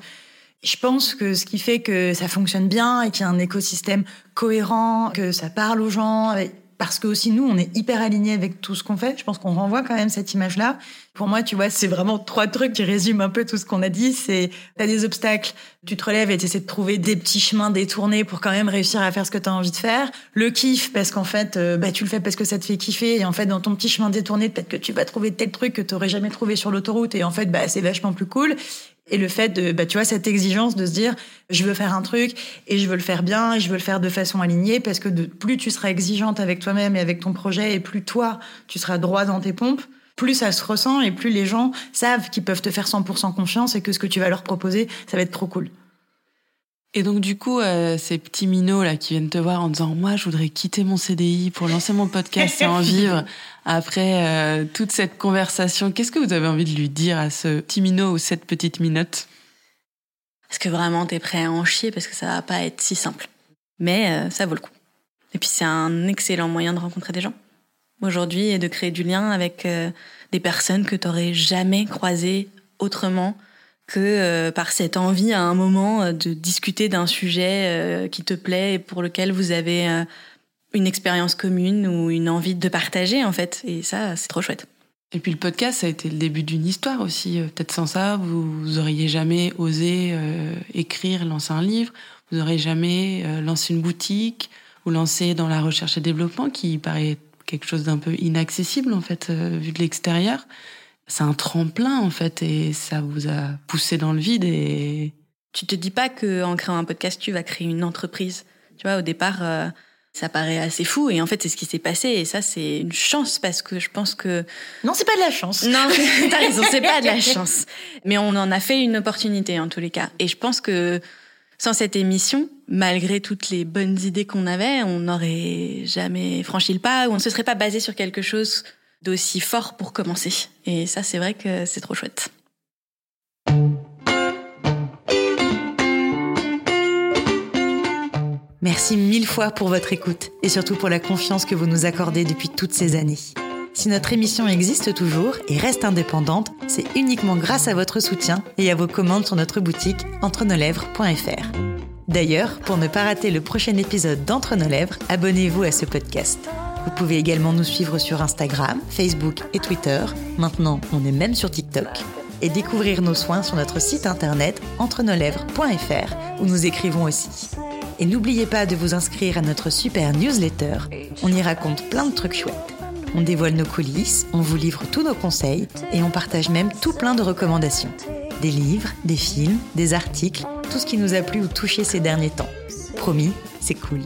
Je pense que ce qui fait que ça fonctionne bien et qu'il y a un écosystème cohérent, que ça parle aux gens, parce que aussi nous, on est hyper alignés avec tout ce qu'on fait. Je pense qu'on renvoie quand même cette image-là. Pour moi, tu vois, c'est vraiment trois trucs qui résument un peu tout ce qu'on a dit. C'est, t'as des obstacles, tu te relèves et t'essaies de trouver des petits chemins détournés pour quand même réussir à faire ce que t'as envie de faire. Le kiff, parce qu'en fait, euh, bah, tu le fais parce que ça te fait kiffer. Et en fait, dans ton petit chemin détourné, peut-être que tu vas trouver tel truc que t'aurais jamais trouvé sur l'autoroute. Et en fait, bah, c'est vachement plus cool. Et le fait de, bah, tu vois, cette exigence de se dire, je veux faire un truc et je veux le faire bien et je veux le faire de façon alignée parce que de, plus tu seras exigeante avec toi-même et avec ton projet et plus toi, tu seras droit dans tes pompes, plus ça se ressent et plus les gens savent qu'ils peuvent te faire 100% confiance et que ce que tu vas leur proposer, ça va être trop cool. Et donc du coup, euh, ces petits minots là qui viennent te voir en disant moi je voudrais quitter mon CDI pour lancer mon podcast et en vivre. Après euh, toute cette conversation, qu'est-ce que vous avez envie de lui dire à ce petit minot ou cette petite minote? Est-ce que vraiment t'es prêt à en chier parce que ça va pas être si simple? Mais euh, ça vaut le coup. Et puis c'est un excellent moyen de rencontrer des gens aujourd'hui et de créer du lien avec des personnes que t'aurais jamais croisées autrement que euh, par cette envie à un moment euh, de discuter d'un sujet euh, qui te plaît et pour lequel vous avez une expérience commune ou une envie de partager en fait. Et ça, c'est trop chouette. Et puis le podcast, ça a été le début d'une histoire aussi. Peut-être sans ça, vous, auriez jamais osé écrire, lancer un livre. Vous n'auriez jamais lancé une boutique ou lancé dans la recherche et développement, qui paraît quelque chose d'un peu inaccessible en fait vu de l'extérieur c'est un tremplin en fait et ça vous a poussé dans le vide et tu te dis pas que en créant un podcast tu vas créer une entreprise. Tu vois au départ euh, ça paraît assez fou et en fait c'est ce qui s'est passé et ça c'est une chance parce que je pense que non c'est pas de la chance. Non t'as raison c'est pas de la chance mais on en a fait une opportunité en tous les cas et je pense que sans cette émission, malgré toutes les bonnes idées qu'on avait, on n'aurait jamais franchi le pas ou on ne se serait pas basé sur quelque chose d'aussi fort pour commencer. Et ça, c'est vrai que c'est trop chouette. Merci mille fois pour votre écoute et surtout pour la confiance que vous nous accordez depuis toutes ces années. Si notre émission existe toujours et reste indépendante, c'est uniquement grâce à votre soutien et à vos commandes sur notre boutique entrenolèvres.fr. D'ailleurs, pour ne pas rater le prochain épisode d'Entre nos lèvres, abonnez-vous à ce podcast. Vous pouvez également nous suivre sur Instagram, Facebook et Twitter. Maintenant, on est même sur TikTok. Et découvrir nos soins sur notre site internet entrenolèvres.fr où nous écrivons aussi. Et n'oubliez pas de vous inscrire à notre super newsletter. On y raconte plein de trucs chouettes. On dévoile nos coulisses, on vous livre tous nos conseils et on partage même tout plein de recommandations. Des livres, des films, des articles, tout ce qui nous a plu ou touché ces derniers temps. Promis, c'est cool.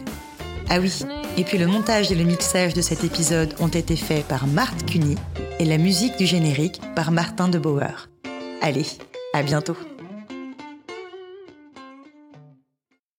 Ah oui, et puis le montage et le mixage de cet épisode ont été faits par Marthe Cuny et la musique du générique par Martin de Bauer. Allez, à bientôt